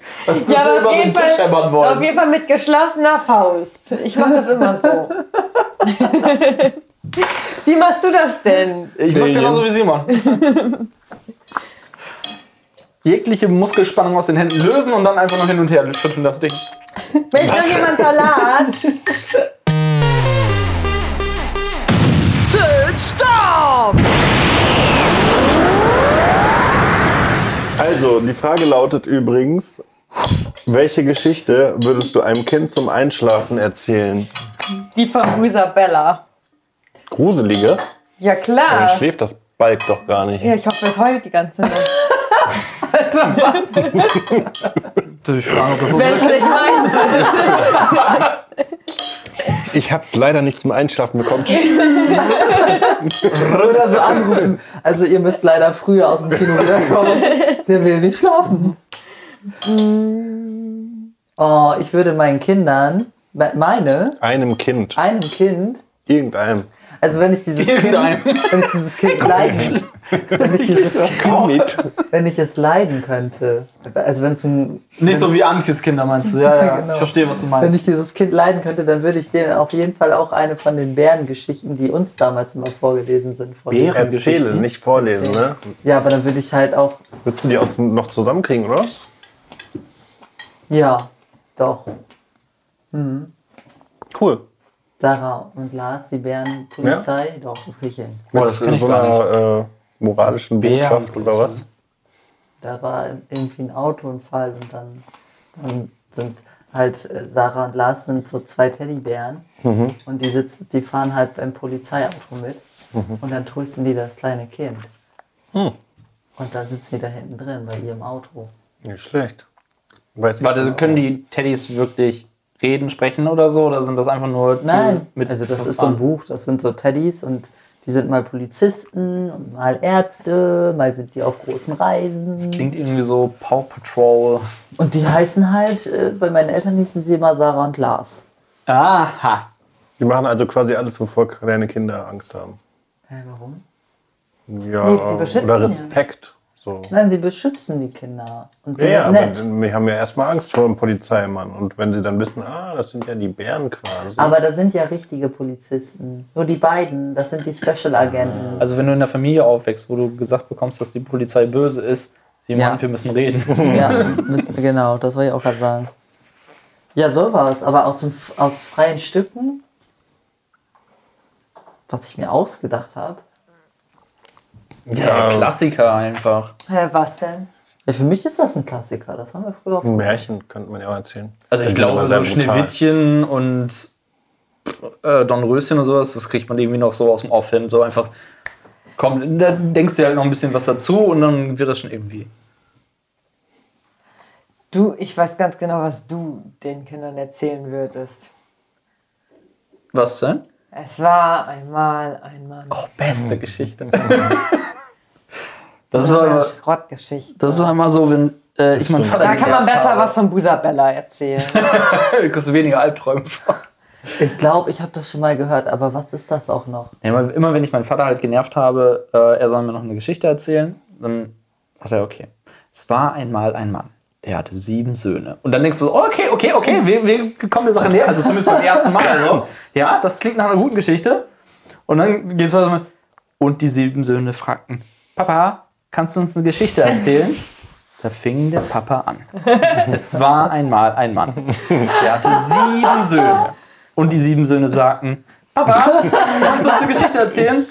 <laughs> Als Ja, aber über so einen Tisch hämmern auf wollen. jeden Fall mit geschlossener Faust. Ich mache das immer so. <laughs> Wie machst du das denn? Ich mach's genauso wie Simon. <laughs> Jegliche Muskelspannung aus den Händen lösen und dann einfach noch hin und her schütteln das Ding. Möchte noch jemand Salat? Stopp! Also, die Frage lautet übrigens, welche Geschichte würdest du einem Kind zum Einschlafen erzählen? Die von Isabella. Gruselige? Ja Dann klar. schläft das Balk doch gar nicht. Ja, ich hoffe, es heult die ganze Nacht. <laughs> Alter, was? Ich fragen, ob das so Wenn es nicht meins ist. Ich hab's leider nicht zum Einschlafen bekommen. Oder so anrufen. Also ihr müsst leider früher aus dem Kino wiederkommen. Der will nicht schlafen. Oh, ich würde meinen Kindern, me- meine, Einem Kind. einem Kind, Irgendeinem. also wenn ich dieses Kind, Irgendeinem. wenn ich dieses Kind <laughs> leiden, <laughs> wenn ich, dieses, Comic. wenn ich es leiden könnte, also wenn es ein Nicht so wie Ankes Kinder, meinst du? Ja, ja, <laughs> Genau. ich verstehe, was du Wenn meinst. ich dieses Kind leiden könnte, dann würde ich dem auf jeden Fall auch eine von den Bärengeschichten, die uns damals immer vorgelesen sind, vorlesen. Bären? Erzähle, nicht vorlesen, ne? Ja, aber dann würde ich halt auch, Würdest du die aus, noch zusammenkriegen, oder was? Ja, doch. Cool. Sarah und Lars, die Bärenpolizei, doch, das kriege ich hin. Boah, das kenn ich so gar einer äh, moralischen Botschaft oder was? Da war irgendwie ein Autounfall und dann, dann sind halt äh, Sarah und Lars sind so zwei Teddybären und die sitzen, die fahren halt beim Polizeiauto mit und dann trösten die das kleine Kind. Und dann sitzen die da hinten drin bei ihrem Auto. Nicht schlecht. Warte, können die Teddys wirklich reden, sprechen oder so? Oder sind das einfach nur Nein, mit also das ist so ein Verfahren? Buch, das sind so Teddys und die sind mal Polizisten und mal Ärzte, mal sind die auf großen Reisen. Klingt irgendwie so Paw Patrol. Und die heißen halt, äh, bei meinen Eltern hießen sie immer Sarah und Lars. Aha. Die machen also quasi alles, wovor kleine Kinder Angst haben. Hä, warum? Ja, Nee, sie beschützen oder ja. Respekt. So. Nein, sie beschützen die Kinder. Und die Ja, sind aber wir haben ja erstmal Angst vor dem Polizeimann. Und wenn sie dann wissen, ah, das sind ja die Bären quasi. Aber da sind ja richtige Polizisten. Nur die beiden, das sind die Special-Agenten. Also wenn du in einer Familie aufwächst, wo du gesagt bekommst, dass die Polizei böse ist, sie Ja. meinen, wir müssen reden. <laughs> Ja, müssen, genau, das wollte ich auch gerade sagen. Ja, sowas, aber aus, dem, aus freien Stücken, was ich mir ausgedacht habe. Ja, Klassiker einfach. Hä, was denn? Ja, für mich ist das ein Klassiker, das haben wir früher Ein Märchen könnte man ja auch erzählen. Also ich sind glaube, so. Schneewittchen und äh, Dornröschen und sowas, das kriegt man irgendwie noch so aus dem Off hin. So einfach, komm, da denkst du halt noch ein bisschen was dazu und dann wird das schon irgendwie. Du, ich weiß ganz genau, was du den Kindern erzählen würdest. Was denn? Es war einmal ein Mann. Oh, beste Geschichte. <laughs> das, war immer, Schrottgeschichte. das war immer so, wenn äh, ich meinen Vater da kann man besser habe. was von Busabella erzählen. <laughs> Kriegst du weniger Albträume vor. Ich glaube, ich habe das schon mal gehört, aber was ist das auch noch? Ja, immer, immer wenn ich meinen Vater halt genervt habe, äh, er soll mir noch eine Geschichte erzählen, dann sagt er, okay, es war einmal ein Mann, der hatte sieben Söhne. Und dann denkst du so, okay, okay, okay, wir, wir kommen der Sache näher, also zumindest beim ersten Mal. Also, <laughs> ja, das klingt nach einer guten Geschichte. Und dann geht es weiter mit, und die sieben Söhne fragten, Papa, kannst du uns eine Geschichte erzählen? <laughs> Da fing der Papa an. Es war einmal ein Mann, der hatte sieben Söhne. Und die sieben Söhne sagten, Papa, kannst du uns eine Geschichte erzählen?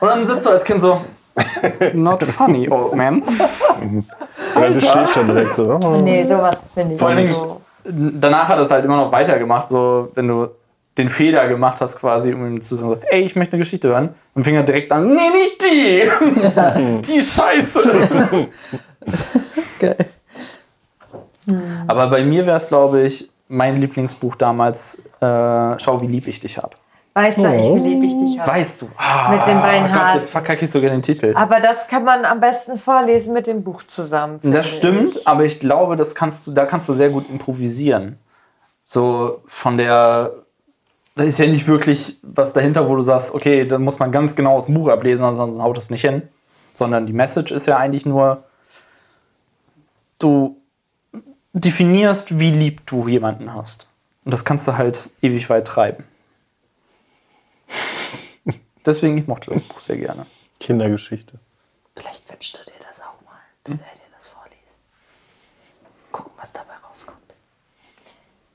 Und dann sitzt du als Kind so, not funny, old man. Oder du stehst schon direkt so. Nee, sowas finde ich Vor allen nicht Dingen, so. danach hat es halt immer noch weitergemacht, so, wenn du den Fehler gemacht hast, quasi, um ihm zu sagen, ey, ich möchte eine Geschichte hören. Dann fing er direkt an, nee, nicht die! <laughs> die Scheiße! <laughs> Geil. Aber bei mir wäre es, glaube ich, mein Lieblingsbuch damals, äh, Schau, wie lieb ich dich hab. Weißt du eigentlich, wie lieb ich dich habe? Weißt du? Ah, Mit den beiden Gott, Hasen. jetzt verkacke ich sogar den Titel. Aber das kann man am besten vorlesen mit dem Buch zusammen. Das stimmt, ich. aber ich glaube, das kannst du, da kannst du sehr gut improvisieren. So von der, da ist ja nicht wirklich was dahinter, wo du sagst, okay, da muss man ganz genau aus dem Buch ablesen, ansonsten haut das nicht hin. Sondern die Message ist ja eigentlich nur, du definierst, wie lieb du jemanden hast. Und das kannst du halt ewig weit treiben. <laughs> Deswegen, ich mochte das Buch sehr gerne. Kindergeschichte. Vielleicht wünschst du dir das auch mal, dass er dir das vorliest. Gucken, was dabei rauskommt.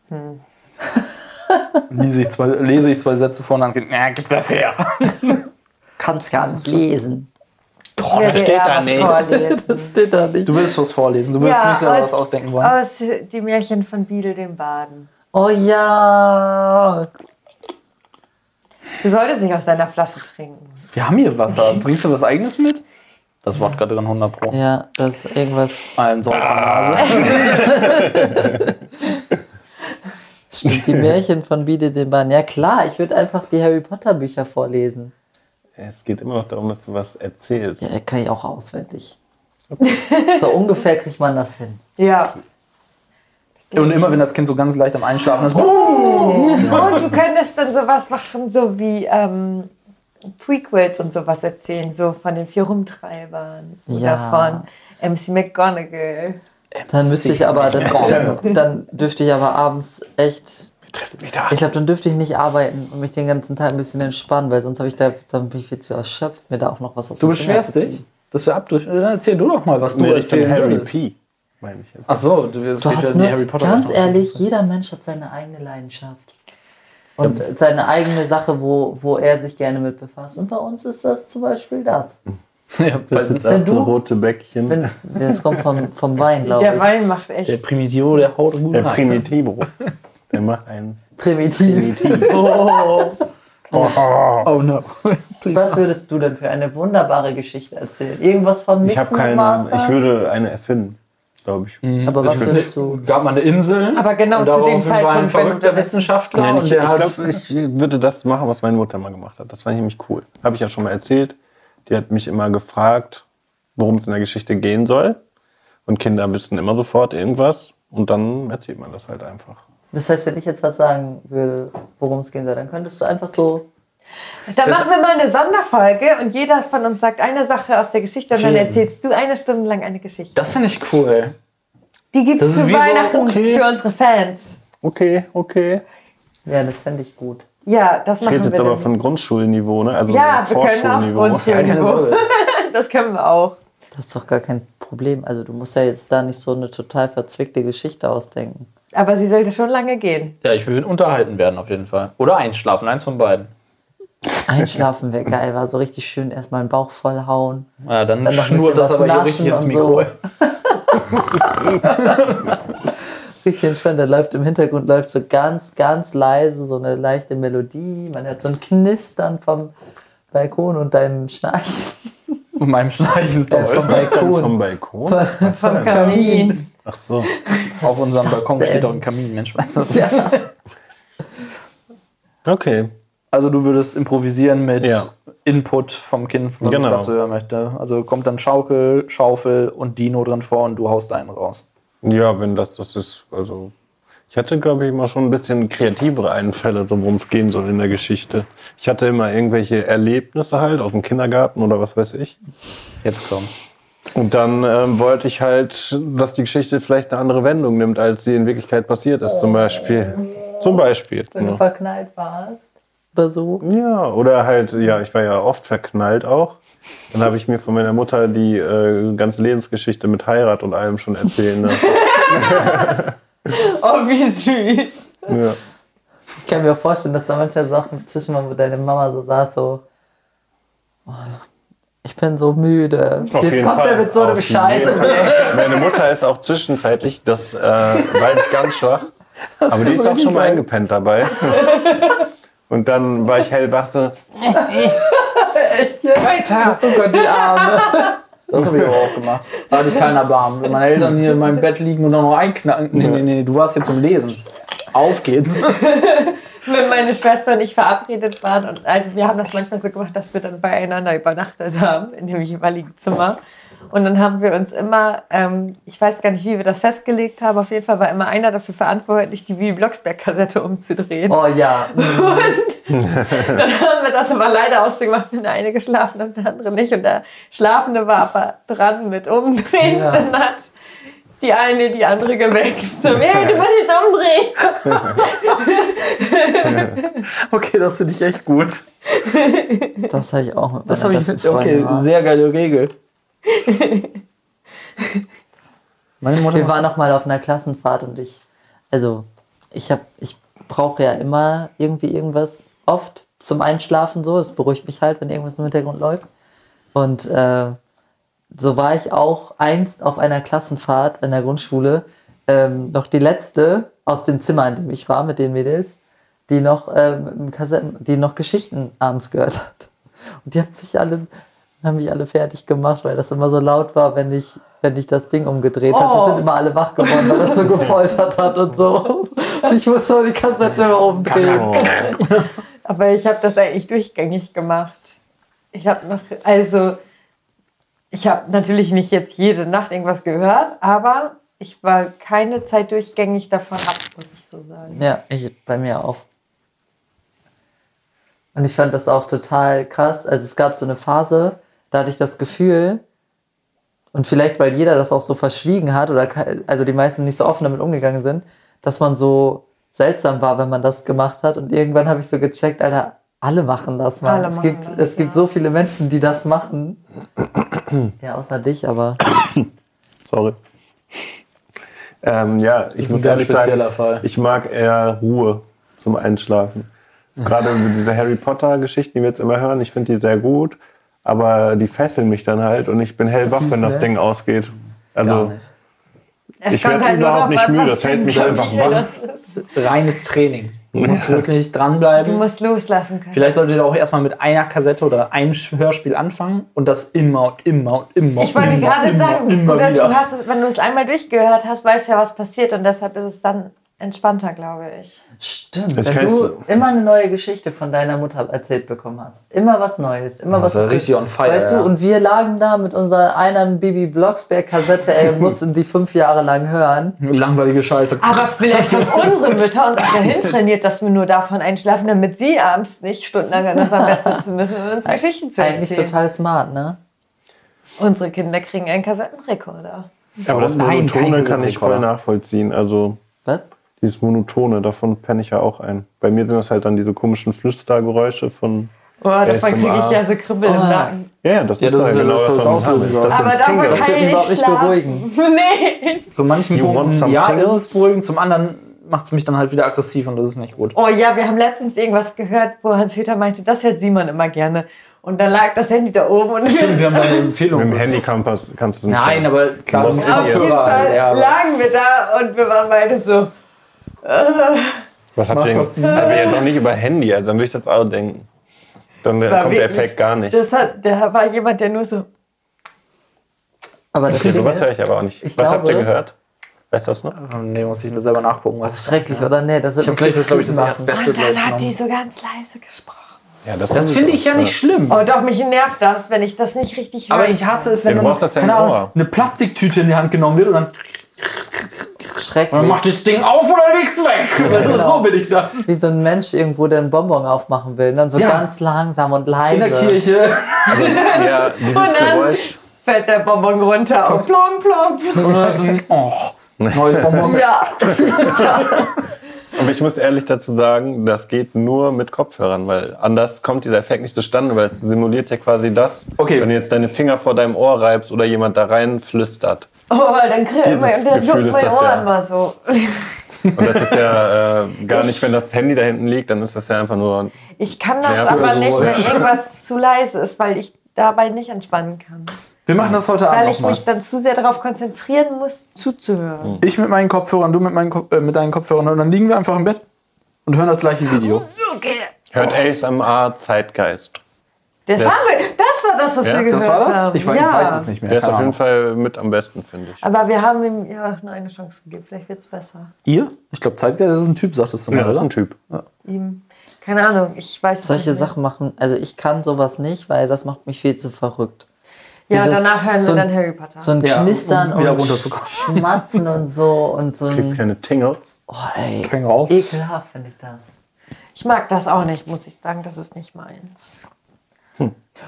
<laughs> Lese ich zwei, lese ich zwei Sätze vor und dann geht, na, gib das her. Kannst gar nicht lesen. Ich werde steht da nicht. vorlesen. Das steht da nicht. Du willst was vorlesen, du willst nicht selber was ausdenken wollen. aus Die Märchen von Biedel dem Baden. Oh ja. Du solltest nicht aus deiner Flasche trinken. Wir haben hier Wasser. Bringst du was eigenes mit? Das Wodka drin 100 Pro. Ja, das ist irgendwas. Ein Säufernase. <laughs> <laughs> Stimmt, die Märchen von Biede den Bahn. Ja klar, ich würde einfach die Harry Potter Bücher vorlesen. Es geht immer noch darum, dass du was erzählst. Ja, kann ich auch auswendig. <laughs> So ungefähr kriegt man das hin. Ja. Und immer wenn das Kind so ganz leicht am Einschlafen ist, Und du könntest dann sowas machen, so wie ähm, Prequels und sowas erzählen, so von den vier Rumtreibern Ja. oder von MC McGonagall. Dann müsste ich aber, dann, dann, dann dürfte ich aber abends echt. Ich glaube, dann dürfte ich nicht arbeiten und mich den ganzen Tag ein bisschen entspannen, weil sonst habe ich da, dann bin ich viel zu erschöpft, mir da auch noch was aus du beschwerst dich, dass wir abdrücken. Dann erzähl du doch mal, was du Nee, erzählen Harry. P. Meine ich jetzt. Ach so, du, es Du ja hast nur, Harry Potter ganz ehrlich, jeder Mensch hat seine eigene Leidenschaft. Und seine eigene Sache, wo, wo er sich gerne mit befasst. Und bei uns ist das zum Beispiel das. <laughs> Ja, Das ist das du- rote Bäckchen. Wenn, das kommt vom, vom Wein, glaube Der ich. Wein macht echt. Der Primitivo, der haut gut Der rein. Primitivo. Der macht einen Primitiv. <laughs> Oh no. <laughs> Please. Was würdest du denn für eine wunderbare Geschichte erzählen? Irgendwas von Ich habe Mixen keine. Master? Ich würde eine erfinden, glaube ich. Aber was würdest du? gab mal eine Insel. Aber genau zu dem Zeitpunkt, wenn dann- Wissenschaftler Nein, und ich, der ich hat. glaube, ich würde das machen, was meine Mutter mal gemacht hat. Das fand ich nämlich cool. Habe ich ja schon mal erzählt. Die hat mich immer gefragt, worum es in der Geschichte gehen soll. Und Kinder wissen immer sofort irgendwas. Und dann erzählt man das halt einfach. Das heißt, wenn ich jetzt was sagen würde, worum es gehen soll, dann könntest du einfach so. Dann machen wir mal eine Sonderfolge und jeder von uns sagt eine Sache aus der Geschichte und dann erzählst du eine Stunde lang eine Geschichte. das finde ich cool. Die gibt es zu Weihnachten okay. für unsere Fans. Okay, okay. Ja, das fände ich gut. Ja, das Ich machen rede wir jetzt aber von Grundschulniveau, ne? Also Ja, so wir können auch Vorschulniveau. Grundschul- Ja, keine Sorge. <laughs> Das können wir auch. Das ist doch gar kein Problem. Also du musst ja jetzt da nicht so eine total verzwickte Geschichte ausdenken. Aber sie sollte schon lange gehen. Ja, ich will unterhalten werden auf jeden Fall. Oder einschlafen, eins von beiden. Einschlafen wäre geil, war so richtig schön erstmal den Bauch voll hauen. Ja, dann, Dann schnurrt das aber hier richtig ins Mikro. so. <laughs> <laughs> Richtig entspannt, da läuft im Hintergrund läuft so ganz, ganz leise so eine leichte Melodie. Man hört so ein Knistern vom Balkon und deinem Schnarchen Und meinem Schnarchen äh, vom. Balkon. Vom Balkon? Vom Kamin. Ach so. Auf unserem Balkon denn? steht auch ein Kamin, Mensch. Ja. <laughs> Okay. Also du würdest improvisieren mit Ja. Input vom Kind, was Genau. so hören möchte. Also kommt dann Schaukel, Schaufel und Dino drin vor und du haust einen raus. Ja, wenn das das ist, also ich hatte, glaube ich, immer schon ein bisschen kreativere Einfälle, so worum es gehen soll in der Geschichte. Ich hatte immer irgendwelche Erlebnisse halt aus dem Kindergarten oder was weiß ich. Jetzt kommt's. Und dann ähm, wollte ich halt, dass die Geschichte vielleicht eine andere Wendung nimmt, als sie in Wirklichkeit passiert ist, zum Beispiel. Zum Beispiel jetzt Wenn du nur. verknallt warst oder so. Ja, oder halt, ja, ich war ja oft verknallt auch. Dann habe ich mir von meiner Mutter die äh, ganze Lebensgeschichte mit Heirat und allem schon erzählen lassen. <laughs> Oh, wie süß. Ja. Ich kann mir auch vorstellen, dass da manchmal Sachen zwischen war, wo deine Mama so saß, so. Oh, ich bin so müde. Auf Jetzt kommt er mit so einem Scheiß. Meine Mutter ist auch zwischenzeitlich, das äh, weiß ich ganz schwach. Aber die ist auch schon mal eingepennt dabei. <laughs> Und dann war ich hellwach so, <laughs> Weiter! Oh Gott, die Arme. Das habe ich aber auch gemacht. Da hatte ich keinen Erbarmen. Wenn meine Eltern hier in meinem Bett liegen und dann noch einknacken. Nee, nee, nee, du warst hier zum Lesen. Auf geht's. <laughs> Wenn meine Schwester und ich verabredet waren. Und also wir haben das manchmal so gemacht, dass wir dann beieinander übernachtet haben, in dem jeweiligen Zimmer. Und dann haben wir uns immer, ähm, ich weiß gar nicht, wie wir das festgelegt haben, auf jeden Fall war immer einer dafür verantwortlich, die Willy Blocksberg-Kassette umzudrehen. Oh ja. <laughs> Dann haben wir das aber leider ausgemacht, wenn der eine geschlafen hat und der andere nicht. Und der Schlafende war aber dran mit Umdrehen. Ja. Dann hat die eine die andere geweckt. So, hey, du musst jetzt umdrehen. <laughs> Okay, das finde ich echt gut. Das habe ich auch mit Das meiner habe ich. besten Freundin. Okay, gemacht. sehr geile Regel. Meine Mutter Wir waren noch mal auf einer Klassenfahrt und ich, also ich habe, ich brauche ja immer irgendwie irgendwas oft zum Einschlafen so. Es beruhigt mich halt, wenn irgendwas im Hintergrund läuft. Und äh, so war ich auch einst auf einer Klassenfahrt in der Grundschule ähm, noch die letzte aus dem Zimmer, in dem ich war mit den Mädels, die noch ähm, Kassetten, die noch Geschichten abends gehört hat. Und die haben sich alle haben mich alle fertig gemacht, weil das immer so laut war, wenn ich, wenn ich das Ding umgedreht habe. Die Oh. sind immer alle wach geworden, weil das so gepoltert hat und so. Und ich muss so die Kassette immer umdrehen. Aber ich habe das eigentlich durchgängig gemacht. Ich habe noch, also, ich habe natürlich nicht jetzt jede Nacht irgendwas gehört, aber ich war keine Zeit durchgängig davon ab, muss ich so sagen. Ja, ich, bei mir auch. Und ich fand das auch total krass. Also es gab so eine Phase, da hatte ich das Gefühl, und vielleicht weil jeder das auch so verschwiegen hat oder also die meisten nicht so offen damit umgegangen sind, dass man so seltsam war, wenn man das gemacht hat. Und irgendwann habe ich so gecheckt, Alter, alle machen das. Alle es gibt, das, es gibt ja. so viele Menschen, die das machen. ja, außer dich, aber <coughs> Sorry. Ähm, ja, ich muss ehrlich sagen, spezieller Fall. ich mag eher Ruhe zum Einschlafen. <laughs> Gerade diese Harry Potter Geschichten, die wir jetzt immer hören, ich finde die sehr gut, aber die fesseln mich dann halt und ich bin hellwach, Süß, wenn das ne? Ding ausgeht. Gar Also nicht. Es Ich kommt werd halt überhaupt nicht müde, was das hält mich einfach ist. Reines Training. Du musst wirklich Du dranbleiben. musst loslassen können. Vielleicht solltet ihr auch erstmal mit einer Kassette oder einem Hörspiel anfangen und das immer und immer und immer Ich wollte immer, gerade immer, sagen, immer oder wieder. du hast es, wenn du es einmal durchgehört hast, weißt ja, was passiert und deshalb ist es dann entspannter, glaube ich. Stimmt, Das wenn du immer eine neue Geschichte von deiner Mutter erzählt bekommen hast. Immer was Neues, immer Ja, was das ist richtig on fire, Weißt ja. du, und wir lagen da mit unserer einen Bibi Blocksberg Kassette, ey, <laughs> mussten die fünf Jahre lang hören. Langweilige Scheiße. Aber vielleicht haben unsere Mütter uns auch dahin trainiert, dass wir nur davon einschlafen, damit sie abends nicht stundenlang an unserem Bett sitzen müssen und uns Geschichten zu Eigentlich erzählen. total smart, ne? Unsere Kinder kriegen einen Kassettenrekorder. aber das Nein, Monotone kann ich voll nachvollziehen. Also Was? Dieses Monotone, davon penne ich ja auch ein. Bei mir sind das halt dann diese komischen Flüstergeräusche von. Oh, davon kriege ich ja so Kribbeln im Oh. Nacken. Ja, ja, das Ja, ist das ja ist ja genau das, was auslösen soll. Das Aber davon. Das kann wird ich überhaupt nicht beruhigen. <laughs> Nee. Zu manchen Punkten, ja, ist es beruhigend, zum anderen macht es mich dann halt wieder aggressiv und das ist nicht gut. Oh ja, wir haben letztens irgendwas gehört, wo Hans-Peter meinte, das hört Simon immer gerne. Und dann lag das Handy da oben und Stimmt, wir haben eine <laughs> Empfehlung. Mit dem pass- kannst du nicht. Nein, aber klar, Du musst Auf jeden Fall ja, lagen wir da und wir waren beide so. Was habt ihr das- denn? Aber ja doch nicht über Handy, also dann würde ich das auch denken. Dann äh, kommt der Effekt gar nicht. Das hat, da war jemand, der nur so. Aber das Okay, sowas höre ich aber auch nicht. ich Was habt ihr glaube- gehört? Weißt du das noch? Nee, muss ich mir selber nachgucken, was schrecklich, oder? Nee, das wird Ich gleich, das glaube ich, das wütend erste machen. Beste Und dann hat die so ganz leise gesprochen. Ja, Das finde ich ja nicht schlimm. Oh doch, mich nervt das, wenn ich das nicht richtig höre. Aber ich hasse es, wenn du dann, das keine Ahnung, eine Plastiktüte in die Hand genommen wird und dann, und dann Schrecklich. macht das Ding auf oder legt's weg. Weißt du, Genau. So bin ich da. Wie so ein Mensch irgendwo, der einen Bonbon aufmachen will. Und dann so Ja. ganz langsam und leise. In der Kirche. Ja, dieses Und dann Geräusch. fällt der Bonbon runter und plomp, plomp. Und dann ist ein, oh, neues Bonbon. Ja. <laughs> <laughs> Aber ich muss ehrlich dazu sagen, das geht nur mit Kopfhörern, weil anders kommt dieser Effekt nicht zustande, weil es simuliert ja quasi das, Okay. wenn du jetzt deine Finger vor deinem Ohr reibst oder jemand da rein flüstert. Oh, dann kriegt mein, dann Gefühl ist mein das Ohr ja. immer so. Und das ist ja äh, gar nicht, wenn das Handy da hinten liegt, dann ist das ja einfach nur. Ich kann das aber so, nicht, wenn <laughs> irgendwas zu leise ist, weil ich dabei nicht entspannen kann. Wir machen das heute Weil Abend ich nochmal. mich dann zu sehr darauf konzentrieren muss, zuzuhören. Ich mit meinen Kopfhörern, du mit, meinen, Ko- äh, mit deinen Kopfhörern und dann liegen wir einfach im Bett und hören das gleiche Video. Okay. Hört ASMR Zeitgeist. Das, Ja. haben wir, das war das, was Ja, wir gehört Das war das? haben. Ich weiß, ja. ich weiß es nicht mehr. Der ist auf jeden. Fall mit am besten, finde ich. Aber wir haben ihm ja nur eine Chance gegeben. Vielleicht wird es besser. Ihr? Ich glaube, Zeitgeist ist ein Typ, sagtest du mal, Ja, das ist oder? ein Typ. Ihm. Keine Ahnung, ich weiß Solche nicht. Sachen machen, also ich kann sowas nicht, weil das macht mich viel zu verrückt. Ja, Dieses- danach hören so wir dann Harry Potter. So ein Ja, Knistern um und. Schmatzen und so und so Kriegst ein. keine Tingles. Oh, ey. Raus. Ekelhaft finde ich das. ich mag das auch nicht, muss ich sagen. Das ist nicht meins.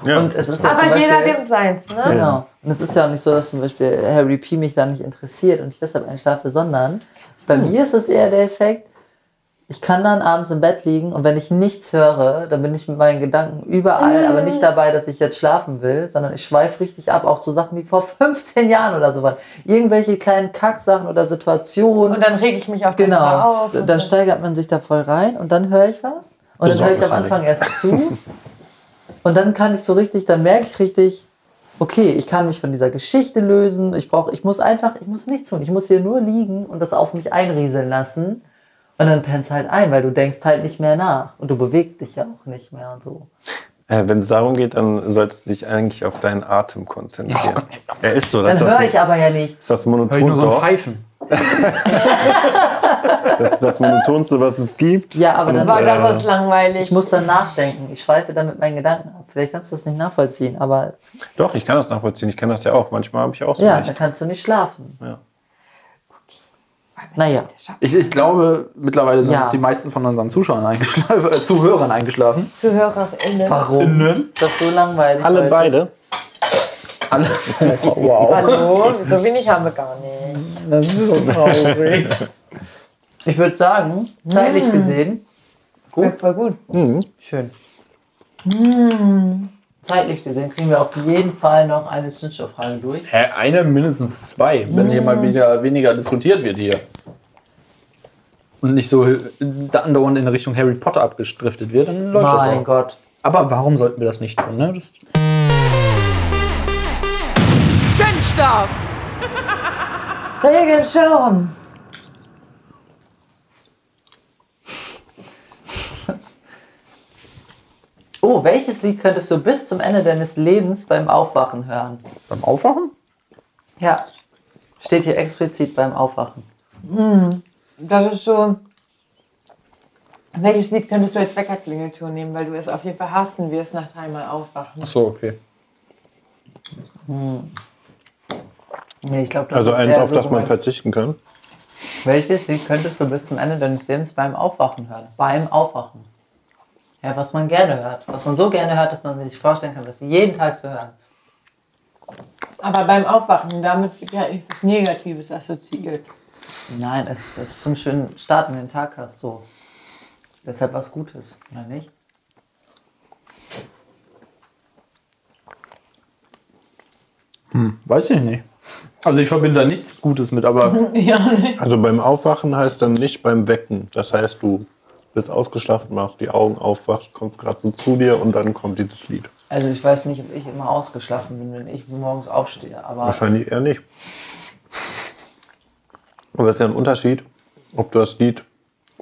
Ja. Und es ist ja Aber jeder dem seins, ne? Genau. Und es ist ja auch nicht so, dass zum Beispiel Harry P. mich da nicht interessiert und ich deshalb einschlafe, sondern bei mir ist es eher der Effekt, ich kann dann abends im Bett liegen und wenn ich nichts höre, dann bin ich mit meinen Gedanken überall, aber nicht dabei, dass ich jetzt schlafen will, sondern ich schweife richtig ab, auch zu Sachen, die vor <laughs> 15 Jahren oder so waren. Irgendwelche kleinen Kacksachen oder Situationen. Und dann rege ich mich auch Genau. auf. und Dann steigert man sich da voll rein und dann höre ich was. Und dann höre ich am Anfang erst zu. <laughs> Und dann kann ich so richtig, dann merke ich richtig, okay, ich kann mich von dieser Geschichte lösen. Ich brauche, ich muss einfach, ich muss nichts tun. Ich muss hier nur liegen und das auf mich einrieseln lassen. Und dann pennst halt ein, weil du denkst halt nicht mehr nach. Und du bewegst dich ja auch nicht mehr und so. Äh, Wenn es darum geht, dann solltest du dich eigentlich auf deinen Atem konzentrieren. er ist so, dass Das das, höre ich aber ja nicht. das Hör ich nur so ein Pfeifen. <laughs> das, ist das monotonste, was es gibt. Ja, aber dann äh, das ist langweilig. ich muss dann nachdenken. Ich schweife dann mit meinen Gedanken ab. Vielleicht kannst du das nicht nachvollziehen, aber es- Doch, ich kann das nachvollziehen. Ich kenne das ja auch. Manchmal habe ich auch so ja, nicht. dann kannst du nicht schlafen. Ja. Naja. Ich, ich glaube, mittlerweile sind Ja. die meisten von unseren Zuschauern eingeschlafen, <laughs> äh, Zuhörern eingeschlafen. ZuhörerInnen. Warum? Ist das so langweilig? Alle heute? beide. Alle. <laughs> wow. Hallo, so wenig haben wir gar nicht. Das ist so traurig. Ich würde sagen, zeitlich gesehen, Gut. Voll gut. schön. Zeitlich gesehen kriegen wir auf jeden Fall noch eine Zündstofffrage durch. Hä, eine, mindestens zwei, wenn hier mal wieder weniger diskutiert wird hier. Und nicht so äh, andauernd in Richtung Harry Potter abgestriftet wird, dann läuft das Mein. Gott. Aber warum sollten wir das nicht tun? Ne? Das, Zündstoff! Regeln schon. Oh, welches Lied könntest du bis zum Ende deines Lebens beim Aufwachen hören? beim Aufwachen? Ja. Steht hier explizit beim Aufwachen. Das ist so. Welches Lied könntest du als Weckerklingelton nehmen, weil du es auf jeden Fall hassen wirst nach dreimal aufwachen? Achso, okay. Nee, ich glaube, das Also ist eins, auf so das man verzichten kann. Welches Lied könntest du bis zum Ende deines Lebens beim Aufwachen hören? Beim Aufwachen. Ja, was man gerne hört. Was man so gerne hört, dass man sich vorstellen kann, das jeden Tag zu hören. Aber beim Aufwachen, damit wird ja etwas Negatives assoziiert. Nein, es, es ist so einen schönen Start in den Tag hast, so. Deshalb was Gutes, oder nicht? Weiß ich nicht. Also ich verbinde da nichts Gutes mit, aber <laughs> Ja, ne? Also beim Aufwachen heißt dann nicht beim Wecken. Das heißt, du bist ausgeschlafen, machst die Augen auf, wachst, kommst gerade so zu dir und dann kommt dieses Lied. Also ich weiß nicht, ob ich immer ausgeschlafen bin, wenn ich morgens aufstehe, aber Wahrscheinlich eher nicht. Aber es ist ja ein Unterschied, ob du das Lied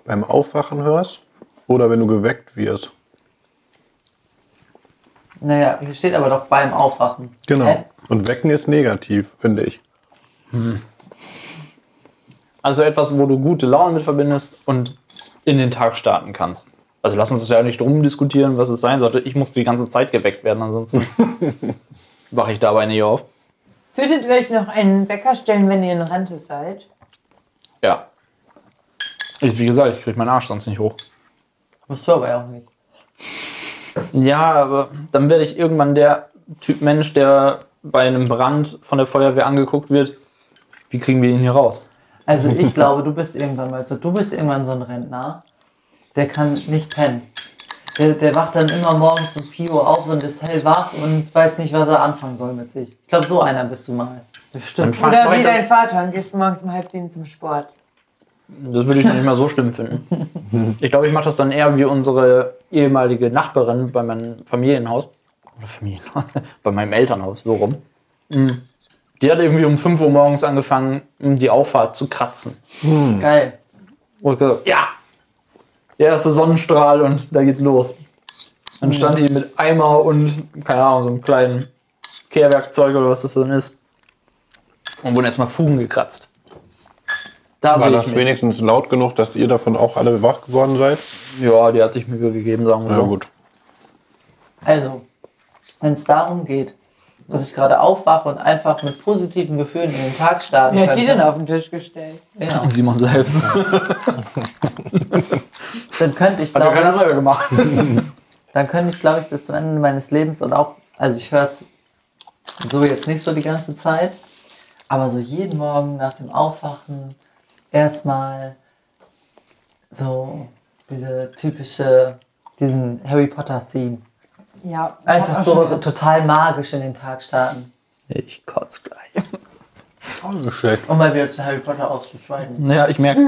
beim Aufwachen hörst oder wenn du geweckt wirst. naja, hier steht aber doch beim Aufwachen. Genau. Hä? Und wecken ist negativ, finde ich. also etwas, wo du gute Laune mit verbindest und in den Tag starten kannst. Also lass uns das ja nicht drum diskutieren, was es sein sollte. Ich muss die ganze Zeit geweckt werden, ansonsten <laughs> wache ich dabei nicht auf. Würdet ihr euch noch einen Wecker stellen, wenn ihr in Rente seid? Ja. Ich, wie gesagt, ich kriege meinen Arsch sonst nicht hoch. Musst du aber ja auch nicht. Ja, aber dann werde ich irgendwann der Typ Mensch, der bei einem Brand von der Feuerwehr angeguckt wird. Wie kriegen wir ihn hier raus? Also ich glaube, du bist irgendwann mal so, du bist irgendwann so ein Rentner, der kann nicht pennen. Der, der wacht dann immer morgens um 4 Uhr auf und ist hellwach und weiß nicht, was er anfangen soll mit sich. Ich glaube, so einer bist du mal. Bestimmt. Oder wie dein Vater und gehst morgens um halb sieben zum Sport. Das würde ich noch nicht mal so schlimm finden. <laughs> Ich glaube, ich mache das dann eher wie unsere ehemalige Nachbarin bei meinem Familienhaus. Oder Familienhaus? <laughs> bei meinem Elternhaus, so rum. Mhm. Die hat irgendwie um 5 Uhr morgens angefangen, um die Auffahrt zu kratzen. Geil. Wo ich gesagt, ja, der erste Sonnenstrahl und da geht's los. Dann stand die mit Eimer und, keine Ahnung, so einem kleinen Kehrwerkzeug oder was das dann ist. Und wurden erstmal Fugen gekratzt. Da War das mich. wenigstens laut genug, dass ihr davon auch alle wach geworden seid? Ja, die hat sich Mühe gegeben, sagen wir Ja so. gut. Also, wenn es darum geht, dass ich gerade aufwache und einfach mit positiven Gefühlen in den Tag starten Wer hat die denn auf den Tisch gestellt? Ja, Simon selbst. <laughs> dann könnte ich, glaube ich, gemacht. <laughs> dann könnte ich, glaube ich, bis zum Ende meines Lebens und auch, also ich höre es so jetzt nicht so die ganze Zeit, aber so jeden Morgen nach dem Aufwachen erstmal so diese typische, diesen Harry Potter Theme. Ja. Einfach Ach, so total magisch in den Tag starten. Ich kotze gleich. Auch nicht schlecht. Um mal wieder zu Harry Potter auszuschweigen. Naja, ich merk's.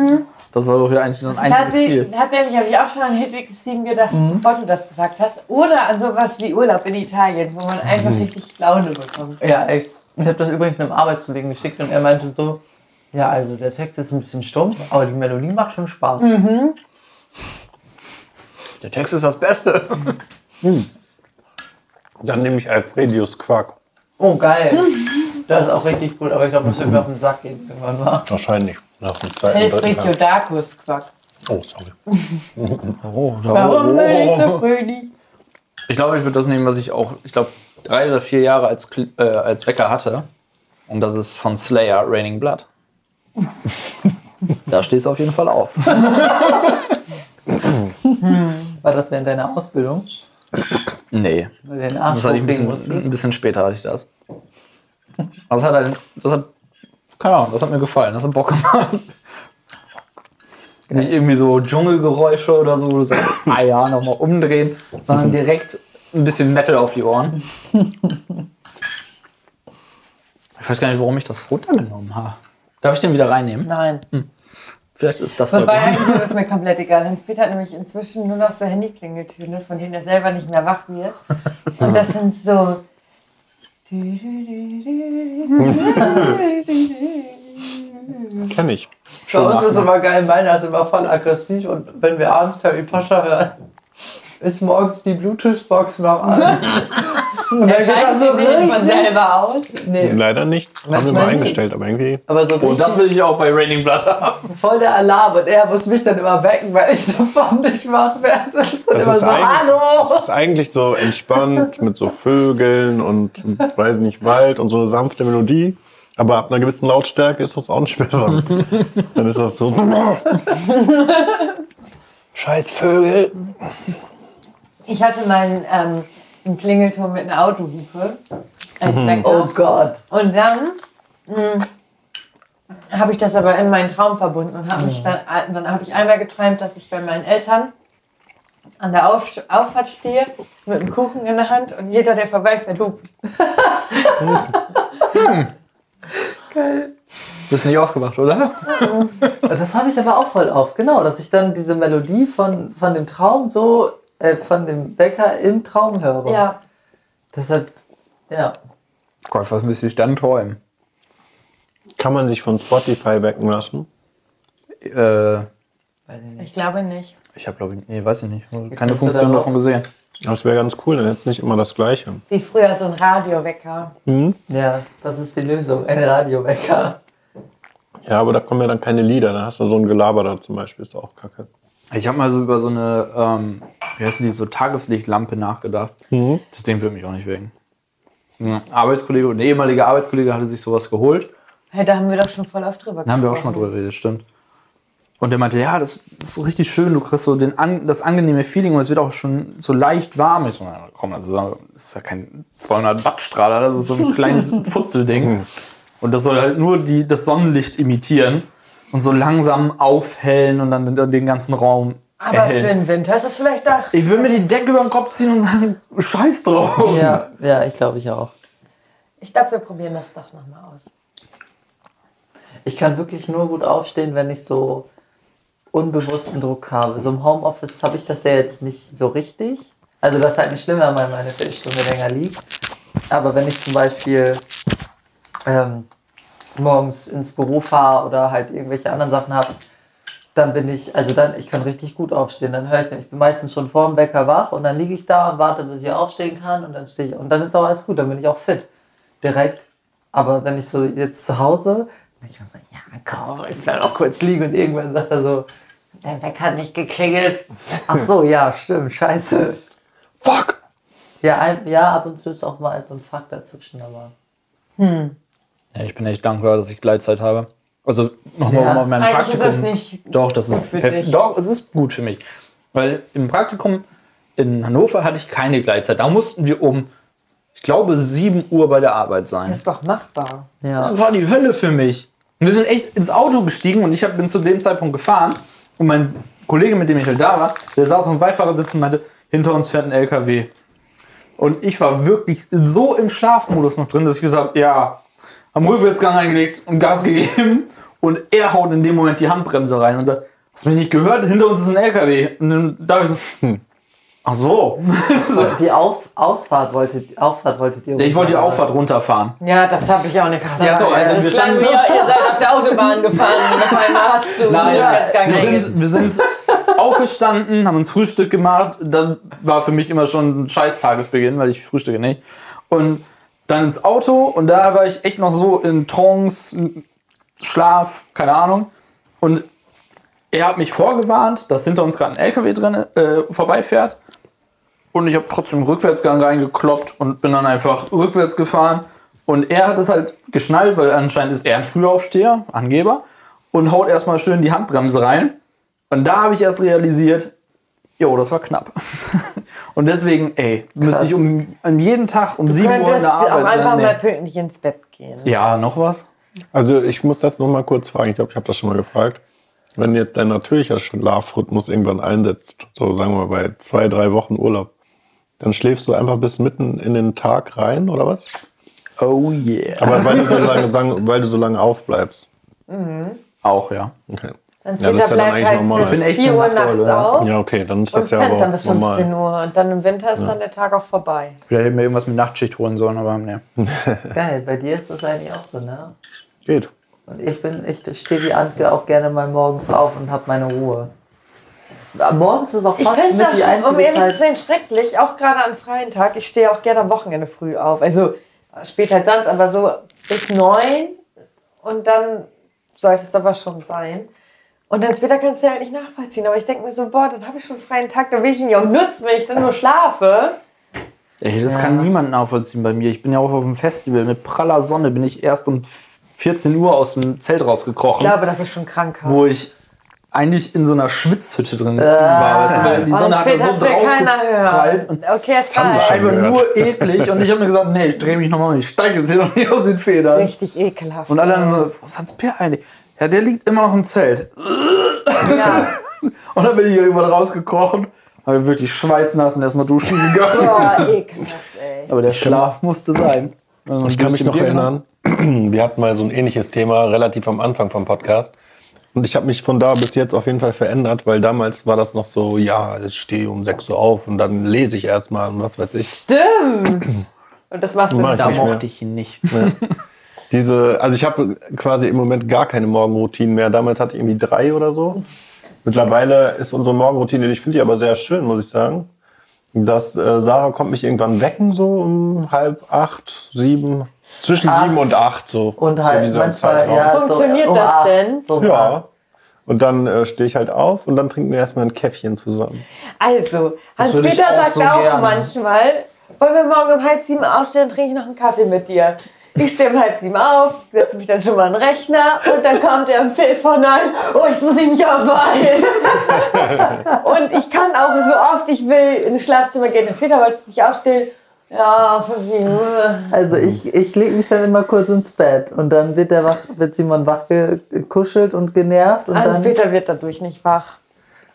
Das war doch hier eigentlich so ein einziges Ziel. Tatsächlich, habe ich auch schon an Hedwigs Team gedacht, bevor du das gesagt hast. Oder an sowas wie Urlaub in Italien, wo man einfach richtig Laune bekommt. Ja, ey. Ich habe das übrigens einem Arbeitskollegen geschickt und er meinte so, ja, also der Text ist ein bisschen stumpf, aber die Melodie macht schon Spaß. Der Text ist das Beste. Dann nehme ich Alfredius Quark. Oh, geil. Das ist auch richtig gut, aber ich glaube, das wird mir auf den Sack gehen irgendwann mal. Wahrscheinlich. Nach dem zweiten, dritten Tag. Quack. Oh, sorry. Oh, da, Warum bin ich so fröhlich? Ich glaube, ich würde das nehmen, was ich auch, ich glaube, drei oder vier Jahre als, Kl- äh, als Wecker hatte. Und das ist von Slayer Raining Blood. da stehst du auf jeden Fall auf. <laughs> War das während deiner Ausbildung? <laughs> Nee, den Arsch das hatte ich ein bisschen, ein bisschen später hatte ich das. Das hat halt, das hat, keine Ahnung, das hat mir gefallen, das hat Bock gemacht. Nicht irgendwie so Dschungelgeräusche oder so, wo du sagst, <laughs> ah ja, nochmal umdrehen, sondern direkt ein bisschen Metal auf die Ohren. Ich weiß gar nicht, warum ich das runtergenommen habe. Darf ich den wieder reinnehmen? Nein. Vielleicht ist das Wobei der Grund. eigentlich ist es mir komplett egal. Hans-Peter hat nämlich inzwischen nur noch so Handyklingeltöne, von denen er selber nicht mehr wach wird. Und das sind so. Kenn ich. Bei uns ist immer geil, meiner ist immer voll aggressiv und wenn wir abends Harry Potter hören, ist morgens die Bluetooth-Box noch an. <laughs> Und dann geht Schaltet das so sie sich von selber aus? Nee, Leider nicht. Haben wir mal eingestellt, aber irgendwie. aber so Und richtig das will ich auch bei Raining Blood haben. voll der Alarm und er muss mich dann immer wecken, weil ich davon nicht wach werde. Das ist dann Das immer ist, so, hallo! das ist eigentlich so entspannt mit so Vögeln und, weiß nicht, Wald und so eine sanfte Melodie. Aber ab einer gewissen Lautstärke ist das auch nicht mehr sanft. Dann ist das so. <laughs> Scheiß Vögel. Ich hatte mal einen, ähm, einen Klingelton mit einer Autohupe. Als Wecker. Oh Gott. Und dann habe ich das aber in meinen Traum verbunden und habe mich dann, äh, dann habe ich einmal geträumt, dass ich bei meinen Eltern an der Auf Auffahrt stehe mit einem Kuchen in der Hand und jeder, der vorbeifährt, hupt. Bist nicht aufgewacht, oder? Das habe ich aber auch voll oft, genau, dass ich dann diese Melodie von, von dem Traum so, äh, von dem Wecker im Traum höre. Ja, Deshalb, ja. Gott, was müsste ich dann träumen? Kann man sich von Spotify wecken lassen? Äh, Weiß ich nicht. ich glaube nicht. ich habe, glaube ich, nee, weiß ich nicht. Keine Funktion da davon gesehen. Das wäre ganz cool, dann jetzt nicht immer das Gleiche. Wie früher so ein Radiowecker. Ja, das ist die Lösung, ein Radiowecker. Ja, aber da kommen ja dann keine Lieder. Da hast du so ein Gelaber da zum Beispiel, ist auch kacke. Ich habe mal so über so eine, ähm, wie heißt die, so Tageslichtlampe nachgedacht. Das Ding würde mich auch nicht wecken. Ein Arbeitskollege, ein ehemaliger Arbeitskollege hatte sich sowas geholt. Hey, da haben wir doch schon voll oft drüber Da haben wir auch schon mal drüber geredet, stimmt. Und der meinte, ja, das ist so richtig schön, du kriegst so den an, das angenehme Feeling und es wird auch schon so leicht warm. Ich so, na, komm, das ist ja- das ist ja kein 200 Watt Strahler, das ist so ein kleines <laughs> Futzelding. Und das soll halt nur die, das Sonnenlicht imitieren und so langsam aufhellen und dann den ganzen Raum Aber für erhellen. den Winter ist das vielleicht doch. Ich würde mir die Decke über den Kopf ziehen und sagen, scheiß drauf. Ja, ja, ich glaube ich auch. Ich glaube, wir probieren das doch nochmal aus. Ich kann wirklich nur gut aufstehen, wenn ich so unbewussten Druck habe. So im Homeoffice habe ich das ja jetzt nicht so richtig. Also das ist halt nicht schlimm, wenn man mal eine Viertelstunde länger liegt. Aber wenn ich zum Beispiel ähm, morgens ins Büro fahre oder halt irgendwelche anderen Sachen habe, dann bin ich, also dann, ich kann richtig gut aufstehen. Dann höre ich, ich bin meistens schon vor dem Wecker wach und dann liege ich da und warte, bis ich aufstehen kann und dann stehe ich, und dann ist auch alles gut, dann bin ich auch fit. Direkt. Aber wenn ich so jetzt zu Hause, dann ich so, ja komm, ich bleib auch kurz liegen und irgendwann sagt er so, dein Wecker hat nicht geklingelt. Ach so, ja, stimmt, scheiße. Fuck! Ja, ein, ja, ab und zu ist auch mal so ein Fakt dazwischen, aber. Ja, ich bin echt dankbar, dass ich Gleitzeit habe. Also nochmal Ja. um auf mein Eigentlich ist Praktikum. das nicht Doch, das ist für perf- dich. Doch, es ist gut für mich. Weil im Praktikum in Hannover hatte ich keine Gleitzeit. Da mussten wir um, ich glaube, 7 Uhr bei der Arbeit sein. ist doch machbar. Ja. Das war die Hölle für mich. Und wir sind echt ins Auto gestiegen und ich hab, bin zu dem Zeitpunkt gefahren. Und mein Kollege, mit dem ich halt da war, der saß auf dem Beifahrersitz und meinte, hinter uns fährt ein LKW. Und ich war wirklich so im Schlafmodus noch drin, dass ich gesagt habe, ja, am Rückwärtsgang eingelegt und Gas gegeben. <laughs> Und er haut in dem Moment die Handbremse rein und sagt, hast du mich nicht gehört? Hinter uns ist ein LKW. Und dann da ich so, Ach <laughs> so. Die Auf Ausfahrt wolltet, Auffahrt wolltet ihr Ich wollte die Auffahrt Ah, runterfahren. Ja, das habe ich auch nicht gedacht. Ja, so, also wir standen wie, ihr seid auf der Autobahn gefahren und auf hast du Nein, Rückwärtsgang wir sind, wir <laughs> sind aufgestanden, haben uns Frühstück gemacht. Das war für mich immer schon ein scheiß Tagesbeginn, weil ich frühstücke nicht. Und dann ins Auto und da war ich echt noch so in Trance, Schlaf, keine Ahnung. Und er hat mich vorgewarnt, dass hinter uns gerade ein LKW drin äh, vorbeifährt. Und ich habe trotzdem im Rückwärtsgang reingekloppt und bin dann einfach rückwärts gefahren. Und er hat es halt geschnallt, weil anscheinend ist er ein Frühaufsteher, Angeber, und haut erstmal schön die Handbremse rein. Und da habe ich erst realisiert, jo, das war knapp. <laughs> und deswegen, ey, müsste ich um, um jeden Tag um 7 Uhr in könntest der auch Arbeit einfach sein. mal pünktlich ins Bett gehen. Ja, noch was? Also ich muss das noch mal kurz fragen. Ich glaube, ich habe das schon mal gefragt. Wenn jetzt dein natürlicher Schlafrhythmus irgendwann einsetzt, so sagen wir mal bei zwei, drei Wochen Urlaub, dann schläfst du einfach bis mitten in den Tag rein, oder was? Oh yeah. Aber weil du so lange, <laughs> lang- weil du so lange aufbleibst. Auch, ja. Okay. Dann Ja, das ist ja dann eigentlich normal. bis Ich bin echt 4 eine Uhr nachts ja. auf Ja, okay, dann ist und das ja aber dann bis 15 normal. Uhr. Und dann im Winter ist dann der Tag auch vorbei. Vielleicht hätte ich mir irgendwas mit Nachtschicht holen sollen, aber ne. <laughs> Geil, bei dir ist das eigentlich auch so, ne? Geht. Und ich bin, ich stehe wie Antke auch gerne mal morgens auf und habe meine Ruhe. Morgens ist auch Ich fast finde mit die es auch, um einzige zu Zeit. sein, schrecklich. Auch gerade an freien Tag. Ich stehe auch gerne am Wochenende früh auf. Also spät halt sonst, aber so bis neun. Und dann sollte es aber schon sein. Und dann später kannst du halt nicht nachvollziehen. Aber ich denke mir so, boah, dann habe ich schon einen freien Tag. Dann will ich ihn ja auch nutzen, wenn ich dann nur schlafe. Ey, das Ja. kann niemand nachvollziehen bei mir. Ich bin ja auch auf dem Festival mit praller Sonne, bin ich erst um 14 Uhr aus dem Zelt Ich rausgekrochen, glaube, das ist schon krank. wo ich eigentlich in so einer Schwitzhütte drin war. Weißt du, weil die Oh, Sonne hat da so das will drauf keiner geprallt. hören. Und Okay, es das war einfach gehört. nur eklig. Und ich habe mir gesagt, nee, ich drehe mich nochmal um. Ich steige jetzt hier noch nicht aus den Federn. Richtig ekelhaft. Und alle dann so, wo ist Hans Peer eigentlich? Ja, der liegt immer noch im Zelt. ja. <laughs> Und dann bin ich irgendwann rausgekrochen, habe wirklich schweißnass und erstmal duschen gegangen. Boah, ekelhaft, ey. Aber der Schlaf musste sein. Ich kann mich noch erinnern, wir hatten mal so ein ähnliches Thema relativ am Anfang vom Podcast. Und ich habe mich von da bis jetzt auf jeden Fall verändert, weil damals war das noch so, ja, ich stehe um 6 Uhr auf und dann lese ich erstmal und was weiß ich. Stimmt. Und das machst du Mach nicht. ich Da mochte ich ihn nicht. Diese, also ich habe quasi im Moment gar keine Morgenroutine mehr. Damals hatte ich irgendwie drei oder so. Mittlerweile ist unsere Morgenroutine, ich finde die aber sehr schön, muss ich sagen. Dass äh, Sarah kommt mich irgendwann wecken, so um halb acht, sieben, zwischen Acht. sieben und acht so. Und so halt dieser manchmal, ja, Funktioniert so um das acht, denn? So Ja. acht. Und dann äh, stehe ich halt auf und dann trinken wir erstmal ein Käffchen zusammen. Also, Hans-Peter sagt so auch gerne. manchmal, wollen wir morgen um halb sieben aufstehen, trinke ich noch einen Kaffee mit dir. Ich stehe um halb sieben auf, setze mich dann schon mal an den Rechner und dann kommt er um Viertel vor neun, oh, jetzt muss ich mich auch beeilen. <laughs> und ich kann auch so oft ich will ins Schlafzimmer gehen. Peter, wolltest du nicht aufstehen? Ja, fünf Minuten. Also ich, ich lege mich dann immer kurz ins Bett und dann wird, der wach, wird Simon wach gekuschelt und genervt und dann, Hans-Peter wird dadurch nicht wach.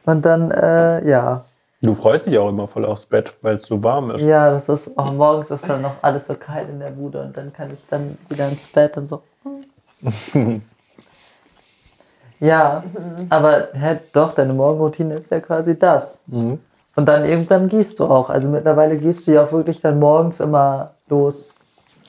und dann äh, ja. Du freust dich auch immer voll aufs Bett, weil es so warm ist. Ja, das ist, oh, morgens ist dann noch alles so kalt in der Bude und dann kann ich dann wieder ins Bett und so. <laughs> Ja, aber hä, doch, deine Morgenroutine ist ja quasi das. Und dann irgendwann gehst du auch. Also mittlerweile gehst du ja auch wirklich dann morgens immer los.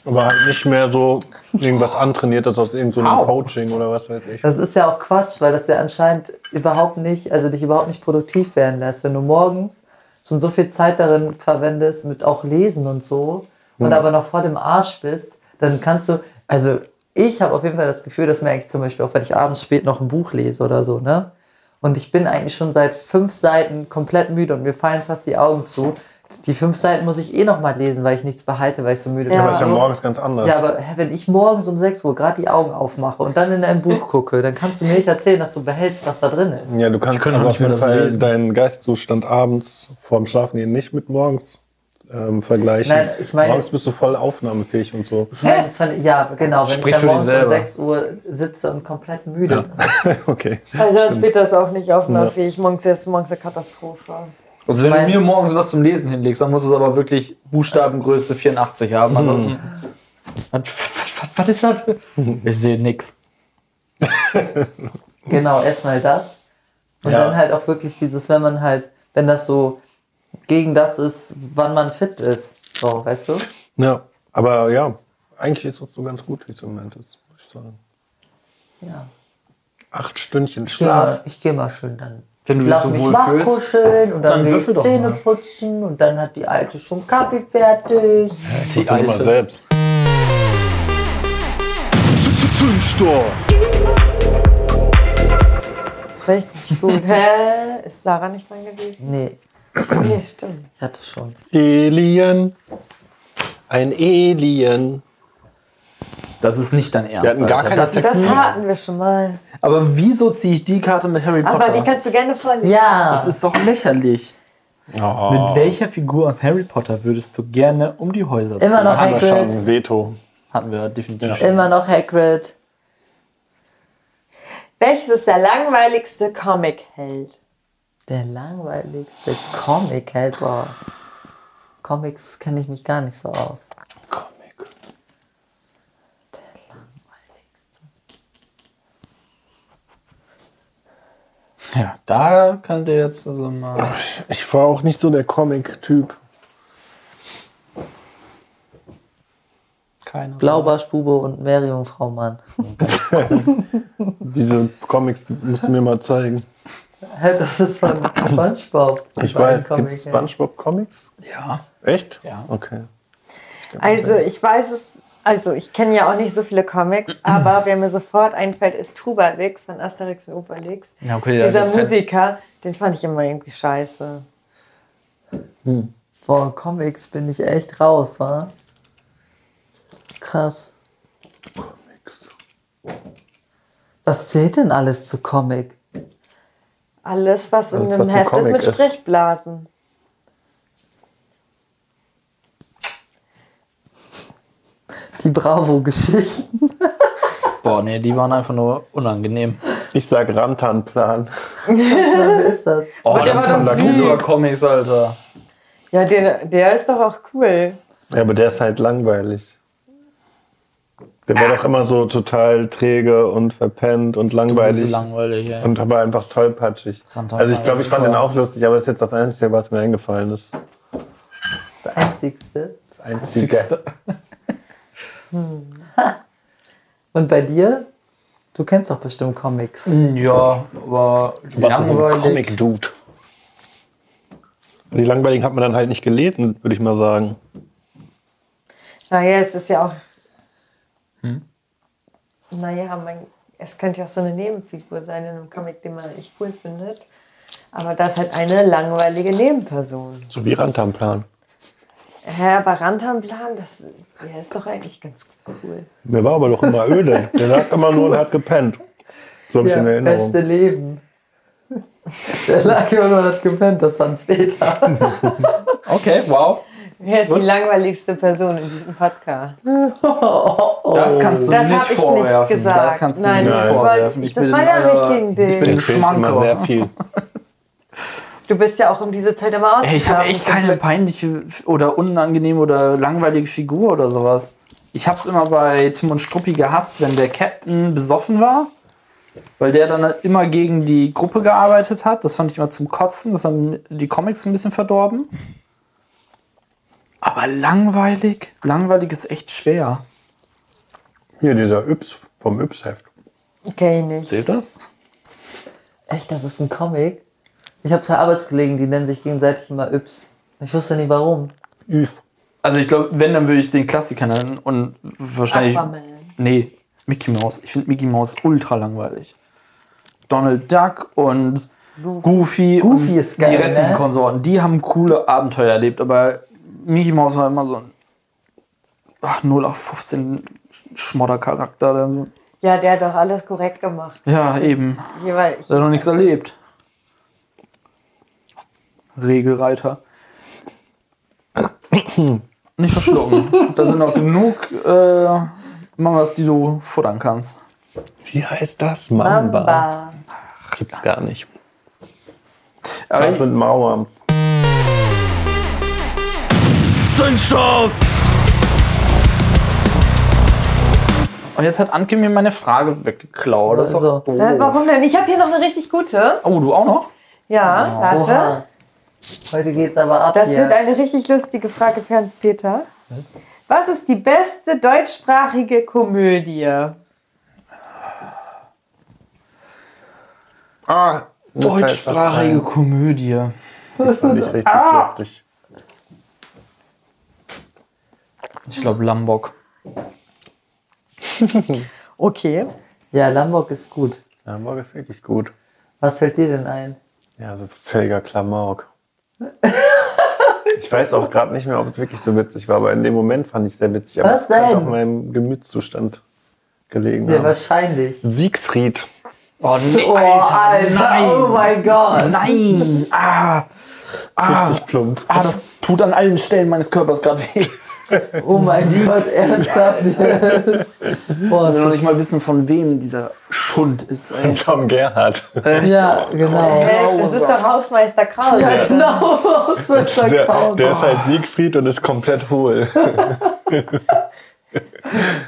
Aber halt nicht mehr so irgendwas antrainiertes aus irgendeinem so einem Au. Coaching oder was weiß ich. Das ist ja auch Quatsch, weil das ja anscheinend überhaupt nicht, also dich überhaupt nicht produktiv werden lässt. Wenn du morgens schon so viel Zeit darin verwendest, mit auch Lesen und so, und aber noch voll im Arsch bist, dann kannst du, also ich habe auf jeden Fall das Gefühl, das merke ich zum Beispiel auch, wenn ich abends spät noch ein Buch lese oder so, ne? Und ich bin eigentlich schon seit fünf Seiten komplett müde und mir fallen fast die Augen zu. Die fünf Seiten muss ich eh noch mal lesen, weil ich nichts behalte, weil ich so müde bin. Ja. Aber es ist ja morgens ganz anders. Ja, aber wenn ich morgens um 6 Uhr gerade die Augen aufmache und dann in ein Buch gucke, dann kannst du mir nicht erzählen, dass du behältst, was da drin ist. Ja, du kannst kann auch aber nicht auf mehr jeden Fall lesen. deinen Geistzustand abends vorm Schlafengehen nicht mit morgens ähm, vergleichen. Nein, ich meine morgens bist du voll aufnahmefähig und so. Ich meine, zwar- ja, genau, wenn Sprich ich für dann dich morgens um selber. 6 Uhr sitze und komplett müde bin. <laughs> okay. Also Hans-Peter ist auch nicht aufnahmefähig. Morgens ist morgens eine Katastrophe. Also wenn Mein- du mir morgens was zum Lesen hinlegst, dann muss es aber wirklich Buchstabengröße 84 haben. Ansonsten. Was, was, was ist das? Ich sehe nix. <laughs> Genau, erstmal das. Und Ja. dann halt auch wirklich dieses, wenn man halt, wenn das so gegen das ist, wann man fit ist. So, weißt du? Ja, aber ja, eigentlich ist es so ganz gut, wie es im Moment ist, muss ich sagen. Ja. Acht Stündchen Ich gehe Schlaf. mal, ich geh mal schön dann. Wenn du Lass so mich wohl wach fühlst, kuscheln und dann, dann gehe ich Zähne mal. putzen und dann hat die Alte schon Kaffee fertig. die Tut immer alte. selbst. Zündstoff. Richtig gut. <laughs> Hä? Ist Sarah nicht dran gewesen? Nee, Nee, stimmt. ich hatte schon. Alien. Ein Alien. Das ist nicht dein Ernst. Wir hatten gar Alter. keine das Das hatten wir schon mal. Aber wieso ziehe ich die Karte mit Harry Potter? Aber die kannst du gerne vorlesen. Ja. das ist doch lächerlich. Oh, Mit welcher Figur aus Harry Potter würdest du gerne um die Häuser ziehen? Immer noch haben wir schon Hagrid. ein Veto. Hatten wir definitiv. Immer noch Hagrid. Welches ist der langweiligste Comic-Held? Der langweiligste Comic, halt, boah. Comics kenne ich mich gar nicht so aus. Ja, da könnt ihr jetzt also mal. Ich war auch nicht so der Comic-Typ. Keine. Blaubarschbube und Meerjungfrau Mann. <laughs> Diese Comics musst du mir mal zeigen. Hä, das ist von Spongebob. Ich weiß, gibt Comic, es ja. SpongeBob-Comics? Ja. Echt? Ja. Okay. Also ich weiß es, also ich kenne ja auch nicht so viele Comics, <clears throat> aber wer mir sofort einfällt, ist Trubalix von Asterix und Obelix. Ja, okay, ja, Dieser Musiker, den fand ich immer irgendwie scheiße. Boah, Comics bin ich echt raus, wa? Krass. Was zählt denn alles zu Comic? Alles, was in Alles, einem was ein Heft ist mit ist. Sprechblasen. Die Bravo-Geschichten. Boah, nee, die waren einfach nur unangenehm. Ich sag Rantanplan. Wer ist das? Oh, der das war sind süß. super Comics, Alter. Ja, der, der ist doch auch cool. Ja, aber der ist halt langweilig. Der war doch immer so total träge und verpennt und langweilig. langweilig, ey. Und aber einfach tollpatschig. Rantanplan Also ich glaube, ich fand ist den auch lustig, aber das ist jetzt das Einzige, was mir eingefallen ist. Das Einzigste. Das Einzige. Siehste. Und bei dir? Du kennst doch bestimmt Comics. Ja, aber Du warst so ein langweilig. Comic-Dude. Die langweiligen hat man dann halt nicht gelesen, würde ich mal sagen. Naja, es ist ja auch. Hm? Naja, man, es könnte ja auch so eine Nebenfigur sein in einem Comic, den man nicht cool findet. Aber das ist halt eine langweilige Nebenperson. So wie Rantanplan. Hä, aber Rantanplan, das, der ist doch eigentlich ganz cool. Der war aber doch immer öde. Der <laughs> lag immer nur und hat gepennt. So habe ich in Erinnerung. beste Leben. Der lag immer nur und hat gepennt, das fand's Peter. <laughs> Okay, wow. Wer ist die langweiligste Person in diesem Podcast? <laughs> Das kannst du Das nicht nicht vorwerfen. gesagt. Das kannst du Nein, nicht vorwerfen. ich- das war ja nicht gegen dich. Ich bin ein Schmankerl. sehr viel. Du bist ja auch um diese Zeit immer aus. Ich habe echt keine peinliche oder unangenehme oder langweilige Figur oder sowas. Ich hab's immer bei Tim und Struppi gehasst, wenn der Captain besoffen war. Weil der dann immer gegen die Gruppe gearbeitet hat. Das fand ich immer zum Kotzen. Das haben die Comics ein bisschen verdorben. Aber langweilig? Langweilig ist echt schwer. Hier, dieser Yps vom Yps-Heft. Kenn ich nicht. Zählt das? Echt, das ist ein Comic? Ich habe zwei Arbeitskollegen, die nennen sich gegenseitig immer Yps. Ich wusste nie warum. Yps. Also ich glaube, wenn, dann würde ich den Klassiker nennen und wahrscheinlich... Aquaman. Nee, Mickey Mouse. Ich finde Mickey Mouse ultra langweilig. Donald Duck und Goofy, Goofy und ist geil, die restlichen ne? Konsorten, die haben coole Abenteuer erlebt, aber Mickey Mouse war immer so ein ach, 0 auf 15 Schmoddercharakter. Ja, der hat doch alles korrekt gemacht. Ja, eben. Jeweils. Ich, Der hat noch nichts erlebt. Regelreiter. Nicht verschlucken. <laughs> da sind noch genug äh, Mangas, die du futtern kannst. Wie heißt das? Mamba. Mamba. Gibt's gar nicht. Aber Das sind Mauerms. Zündstoff! Und jetzt hat Anke mir meine Frage weggeklaut. Das ist Also, doch doof. Hä, warum denn? Ich habe hier noch eine richtig gute. Oh, du auch noch? Ja, warte. Oha. Heute geht's aber ab Das hier. wird eine richtig lustige Frage für Hans-Peter. Was ist die beste deutschsprachige Komödie? Ah, Deutschsprachige. Komödie. Das fand ich richtig Ah! lustig. Ich glaube Lambok. <laughs> Okay. Ja, Lombok ist gut. Morgen ist wirklich gut. Was fällt dir denn ein? Ja, das ist völliger Klamauk. Ich weiß auch gerade nicht mehr, ob es wirklich so witzig war, aber in dem Moment fand ich es sehr witzig. Aber Was denn? auch meinem Gemütszustand gelegen Ja, haben. wahrscheinlich. Siegfried. Oh, nee, Oh, Alter, oh mein Gott. Nein! Ah! Ah, Richtig plump. ah, das tut an allen Stellen meines Körpers gerade weh. Oh mein Gott, ernsthaft. <laughs> Boah, Ich will noch das nicht mal wissen, von wem dieser Schund ist. Ey. <laughs> Tom Gerhardt. Echt? Ja, genau. Hey, das ist doch Hausmeister Krause. Ja, genau. Das wird Der, verkauft. der ist halt Siegfried und ist komplett hohl. <laughs>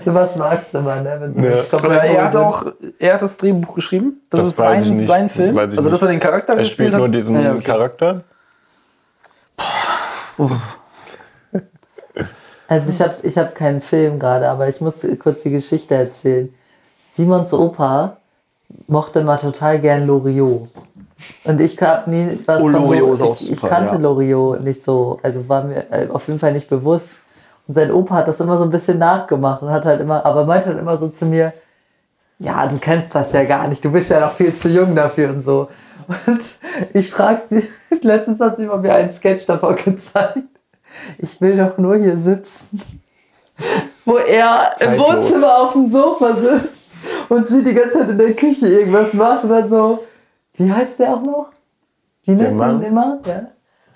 Was magst du mal, ne? Wenn du Ja. Aber er hat auch, er hat das Drehbuch geschrieben. Das, Das ist sein, nicht. sein Film. Also, dass er den Charakter Er gespielt spielt nur hat. diesen Ja, okay. Charakter. Also ich habe ich hab keinen Film gerade, aber ich muss kurz die Geschichte erzählen. Simons Opa mochte mal total gern Loriot. Und ich habe nie was Oh, von Loriot ich, ich kannte ja. Loriot nicht so, also war mir äh, auf jeden Fall nicht bewusst. Und sein Opa hat das immer so ein bisschen nachgemacht und hat halt immer, aber meinte dann immer so zu mir, ja, du kennst das ja gar nicht, du bist ja noch viel zu jung dafür und so. Und ich fragte sie, <laughs> letztens hat sie mal mir einen Sketch davon gezeigt. Ich will doch nur hier sitzen. Wo er im Zeitlos. Wohnzimmer auf dem Sofa sitzt und sie die ganze Zeit in der Küche irgendwas macht und dann so, wie heißt der auch noch? Wie nennt sie ihn immer? Ja.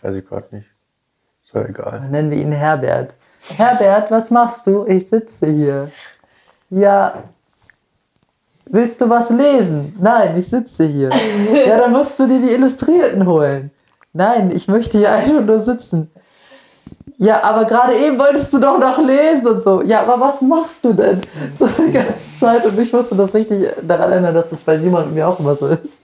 Weiß ich gerade nicht. Ist ja egal. Dann nennen wir ihn Herbert. Herbert, was machst du? Ich sitze hier. Ja. Willst du was lesen? Nein, ich sitze hier. Ja, dann musst du dir die Illustrierten holen. Nein, ich möchte hier einfach nur sitzen. Ja, aber gerade eben wolltest du doch noch lesen und so. Ja, aber was machst du denn? <laughs> So die ganze Zeit. Und ich musste das richtig daran erinnern, dass das bei Simon und mir auch immer so ist.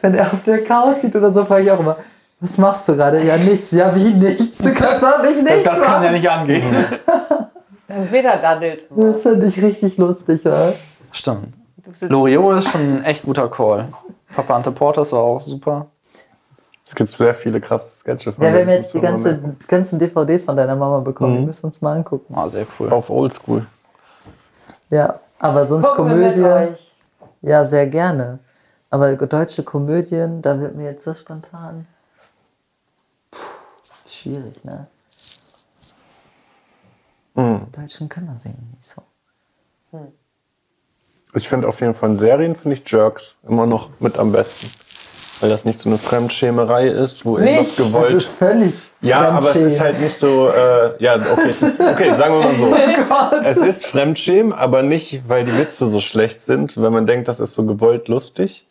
Wenn er auf der Couch sieht oder so, frage ich auch immer, was machst du gerade? Ja, nichts. Ja, wie nichts? Du kannst doch nicht nichts Das kann ja nicht angehen. <laughs> Dann wieder daddelt. Das finde ich richtig lustig, ja. Stimmt. Loriot ist schon ein echt guter Call. Papa Ante Portas war auch super. Es gibt sehr viele krasse Sketche von Ja, wir haben jetzt die ganze, die ganzen DVDs von deiner Mama bekommen. Die müssen wir uns mal angucken. Ah, sehr cool. Auf Oldschool. Ja, aber sonst Gucken wir mit Komödie. euch. Ja, sehr gerne. Aber deutsche Komödien, da wird mir jetzt so spontan. Puh, schwierig, ne? Die Deutschen können das irgendwie nicht so. Ich finde auf jeden Fall in Serien finde ich Jerks immer noch mit am besten. Weil das nicht so eine Fremdschämerei ist, wo irgendwas Nicht? Das gewollt. ist völlig. ja, aber es ist halt nicht so, äh, ja, okay, es ist, okay, sagen wir mal so. <laughs> Gott. Es ist Fremdschämen, aber nicht, weil die Witze so schlecht sind, weil man denkt, das ist so gewollt lustig,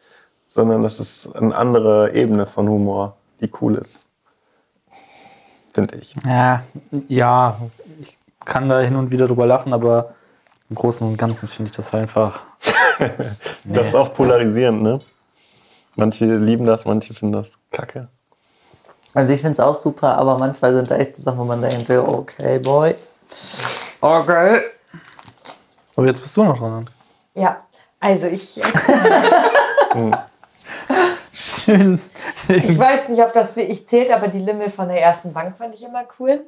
sondern das ist eine andere Ebene von Humor, die cool ist. Finde ich. Ja, ja, ich kann da hin und wieder drüber lachen, aber im Großen und Ganzen finde ich das halt einfach. <laughs> Das ist auch polarisierend, ne? Manche lieben das, manche finden das kacke. Also ich finde es auch super, aber manchmal sind da echt Sachen, wo man denkt, so, okay, boy. Okay. Aber jetzt bist du noch dran. Ja, also ich, <laughs> Schön. ich weiß nicht, ob das wie ich zählt, aber die Limmel von der ersten Bank fand ich immer cool.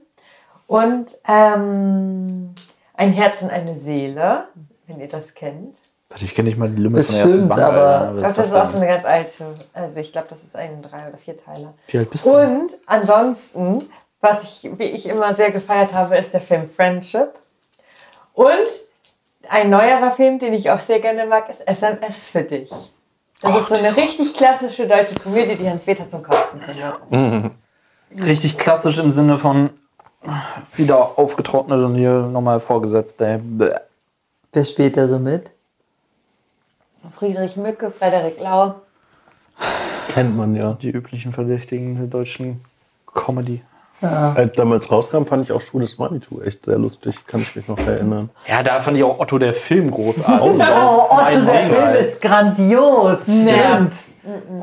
Und ähm, ein Herz und eine Seele, wenn ihr das kennt. Warte, ich kenne nicht mal die Limits von der ersten Bank. aber- Alter. Ich glaube, das ist ist auch das so eine ganz alte. Also ich glaube, das ist ein drei oder vier Teiler. Wie alt bist du? Und ansonsten, was ich, wie ich immer sehr gefeiert habe, ist der Film Friendship. Und ein neuerer Film, den ich auch sehr gerne mag, ist SMS für dich. Das ist so eine richtig klassische deutsche Komödie, die Hans-Peter zum Kotzen findet. Richtig klassisch im Sinne von wieder aufgetrocknet und hier nochmal vorgesetzt. Ey. Bäh. Wer spielt da so mit? Friedrich Mücke, Frederik Lau. Kennt man ja. Die üblichen Verdächtigen der deutschen Comedy. Als damals rauskam, fand ich auch Schuh des Manitou echt sehr lustig. Kann ich mich noch erinnern. Ja, da fand ich auch Otto der Film großartig. Oh, Otto, der Ding Film halt. ist grandios. Stimmt.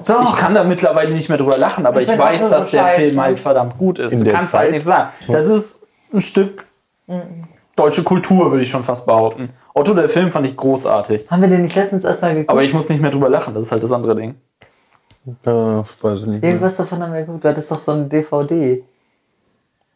Doch. Ich kann da mittlerweile nicht mehr drüber lachen, aber ich, find weiß, Otto dass so der scheiße. Film halt verdammt gut ist. In Du kannst halt Zeit? nicht sagen. Das ist ein Stück deutsche Kultur, würde ich schon fast behaupten. Otto der Film fand ich großartig. Haben wir den nicht letztens erstmal geguckt? Aber ich muss nicht mehr drüber lachen, das ist halt das andere Ding. Ja, weiß ich nicht. Mehr. Irgendwas davon haben wir geguckt. Du hattest doch so eine DVD.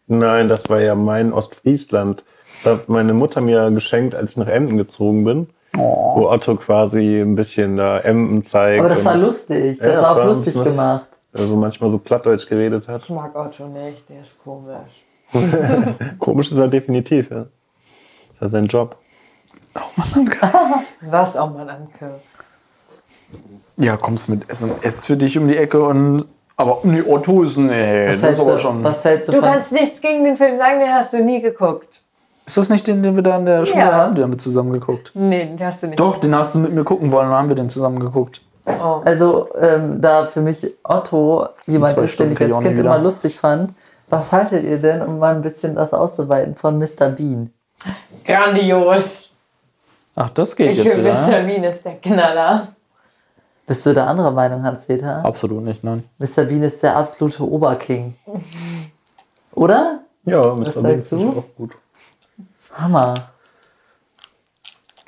Nein, das war ja mein Ostfriesland. Das hat meine Mutter mir geschenkt, als ich nach Emden gezogen bin. Wo Otto quasi ein bisschen da Emden zeigt. Aber das war lustig. Das Ja, war auch war ein lustig bisschen- gemacht. Also manchmal so plattdeutsch geredet hat. Ich mag Otto nicht, der ist komisch. <laughs> Komisch ist er definitiv, ja. Das ist sein Job. Was auch mal Anke. <laughs> Ja, kommst mit Essen Ess für dich um die Ecke und. Aber nee, Otto ist nee, Was das hältst, ist aber du, schon. was hältst du, Du von. kannst nichts gegen den Film sagen, den hast du nie geguckt. Ist das nicht den, den wir da in der Schule Ja. haben? Den haben wir zusammen geguckt. Nee, den hast du nicht. Doch, den hast du mit mir gucken wollen, dann haben wir den zusammen geguckt. Oh. Also, ähm, da für mich Otto jemand ist, den ich Stunden als krieg ich auch Kind nie immer wieder. lustig fand. Was haltet ihr denn, um mal ein bisschen das auszuweiten, von Mr. Bean? Grandios. Ach, das geht Ich jetzt wieder. Mr. ne? Bean ist der Knaller. Bist du da anderer Meinung, Hans-Peter? Absolut nicht, nein. Mr. Bean ist der absolute Oberking. Oder? Ja, Was Mr. sagst Bean du? auch gut. Hammer.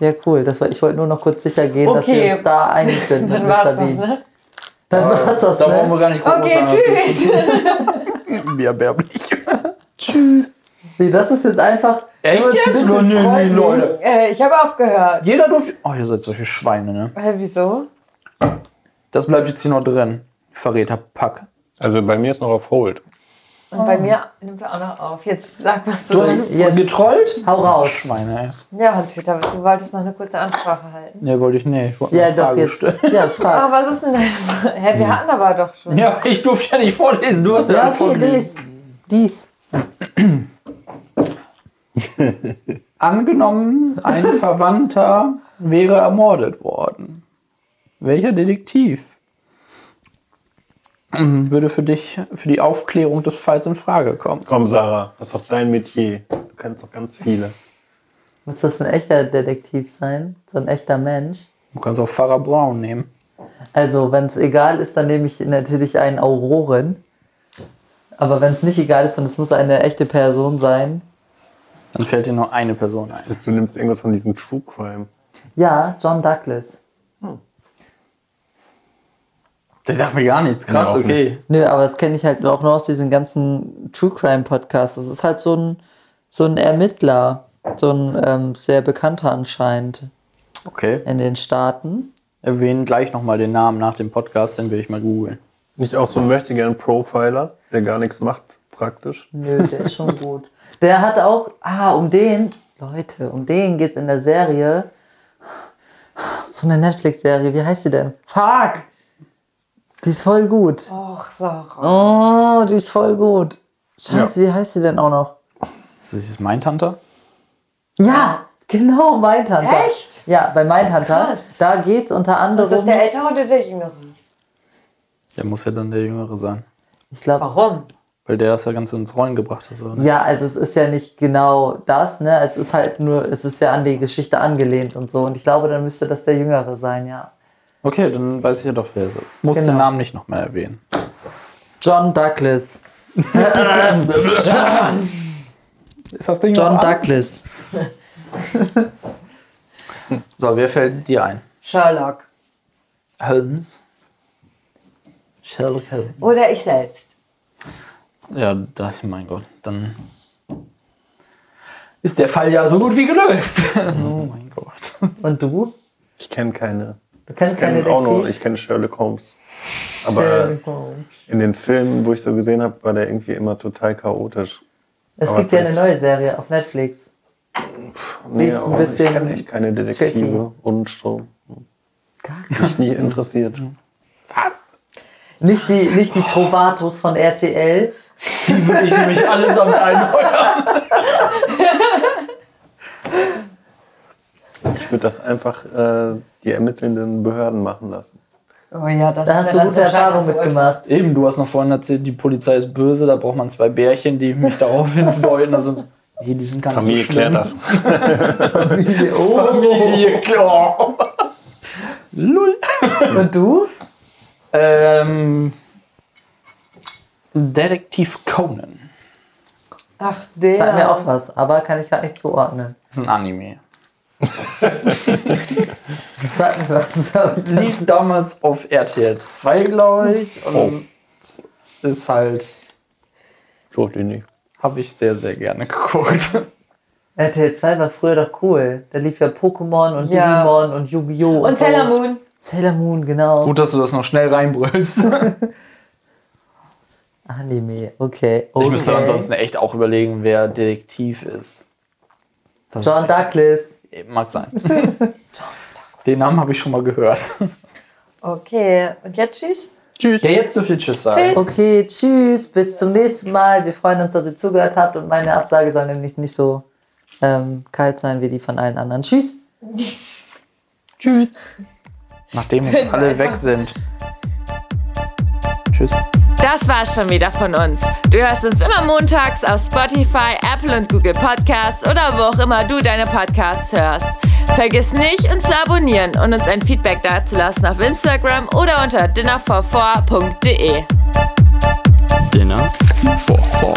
Ja, cool. Das war, ich wollte nur noch kurz sicher gehen, dass Okay. wir uns da einig sind mit Dann Mr. das, Bean. ne? Dann war's das, Da brauchen wir ne? gar nicht groß Okay, sagen. tschüss. Wie erbärmlich. Wie, das ist jetzt einfach... Echt jetzt? nee, freundlich. Leute. Äh, ich habe aufgehört. Jeder durfte. Oh, ihr seid solche Schweine, ne? Hä, wieso? Das bleibt jetzt hier noch drin. Verräterpack. Also bei mir ist noch auf Hold. Und bei mir nimmt er auch noch auf. Jetzt sag was du Du hast jetzt- getrollt? Hau raus. Schweine, ey. Ja, Hans-Peter, du wolltest noch eine kurze Ansprache halten. Nee, wollte ich nicht. Ich wollte Ja, eine doch, Frage jetzt. stellen. Ja, Ah, frag. <laughs> was ist denn deine Frage? Hä, wir hatten aber doch schon. Ja, aber ich durfte ja nicht vorlesen. Du hast ja, Ja, okay, vorgelesen. lies. Dies. <laughs> Angenommen, ein Verwandter wäre ermordet worden. Welcher Detektiv <clears throat> würde für dich, für die Aufklärung des Falls in Frage kommen? Komm, Sarah, das ist doch dein Metier. Du kennst doch ganz viele. Muss das ein echter Detektiv sein? So ein echter Mensch? Du kannst auch Pfarrer Brown nehmen. Also, wenn es egal ist, dann nehme ich natürlich einen Auroren. Aber wenn es nicht egal ist und es muss eine echte Person sein, Dann fällt dir nur eine Person ein. Du nimmst irgendwas von diesem True Crime. ja, John Douglas. Das sagt mir gar nichts. Krass, auch okay. Nö, aber das kenne ich halt auch nur aus diesen ganzen True Crime Podcasts. Das ist halt so ein, so ein Ermittler, so ein ähm, sehr bekannter anscheinend Okay. in den Staaten. Erwähnen gleich nochmal den Namen nach dem Podcast, den will ich mal googeln. Nicht auch so ein möchtegern Profiler, der gar nichts macht, praktisch. Nö, der ist schon gut. Der hat auch, ah, um den, Leute, um den geht's in der Serie. So eine Netflix-Serie, wie heißt die denn? Fuck! Die ist voll gut. Och, Sarah. Oh, die ist voll gut. Scheiße, wie heißt die denn auch noch? Ist das jetzt Mindhunter? Ja, genau, Mindhunter. Echt? Ja, bei Mindhunter, Krass. da geht's unter anderem. Ist das der ältere oder der jüngere? Der muss ja dann der Jüngere sein. ich glaube, Warum? Weil der das ja ganz ins Rollen gebracht hat, oder? Ja, also es ist ja nicht genau das, ne? Es ist halt nur, es ist ja an die Geschichte angelehnt und so. Und ich glaube, dann müsste das der Jüngere sein, ja. Okay, dann weiß ich ja doch, wer es ist. Muss Genau. den Namen nicht nochmal erwähnen. John Douglas. Ist das Ding John? Douglas. So, wer fällt dir ein? Sherlock. Holmes. Sherlock Holmes. Oder ich selbst. Ja, das, mein Gott. Dann ist der Fall ja so gut wie gelöst. <laughs> oh mein Gott. Und du? Ich kenne keine. Du kennst Ich keine kenne auch nur, ich kenne Sherlock Holmes. Aber Sherlock Holmes. in den Filmen, wo ich so gesehen habe, war der irgendwie immer total chaotisch. Es Aber gibt ja eine neue Serie auf Netflix. Nee, ist ein bisschen ich kenne echt keine Detektive tricky. und so. Gar Mich nie interessiert. Nicht die, nicht die Trovatos von RTL. Die will ich nämlich allesamt einheuern. Ich würde das einfach äh, die ermittelnden Behörden machen lassen. Oh ja, das Da ist hast ja du gute verurteilt. mitgemacht. Eben, du hast noch vorhin erzählt, die Polizei ist böse, da braucht man zwei Bärchen, die mich darauf <laughs> hindeuten. Also, nee, die sind gar nicht Familie so klärt schlimm. das. <laughs> Oh. Familie, klar. Lull. Und du? Ähm, Detektiv Conan. Ach, der. Sag mir auch was, aber kann ich gerade nicht zuordnen. Das ist ein Anime. <laughs> Sag mir was. hab ich da- Lief damals auf RTL 2, glaube ich. Und ist halt, Schaut ihn nicht. habe ich sehr, sehr gerne geguckt. RTL 2 war früher doch cool. Da lief ja Pokémon und Ja. Digimon und Yu-Gi-Oh! Und so. Sailor Moon. Sailor Moon, genau. Gut, dass du das noch schnell reinbrüllst. <laughs> Anime, okay. okay. Ich müsste ansonsten echt auch überlegen, wer Detektiv ist. Das John Douglas. Mag sein. <laughs> Den Namen habe ich schon mal gehört. Okay, und jetzt tschüss. Ja, jetzt dürft ihr Tschüss sagen. Tschüss. Okay, tschüss, bis zum nächsten Mal. Wir freuen uns, dass ihr zugehört habt und meine Absage soll nämlich nicht so ähm, kalt sein wie die von allen anderen. Tschüss. <laughs> Tschüss. Nachdem jetzt alle <laughs> weg sind. Tschüss. Das war's schon wieder von uns. Du hörst uns immer montags auf Spotify, Apple und Google Podcasts oder wo auch immer du deine Podcasts hörst. Vergiss nicht, uns zu abonnieren und uns ein Feedback dazulassen auf Instagram oder unter dinnerfor4.de. Dinner for four.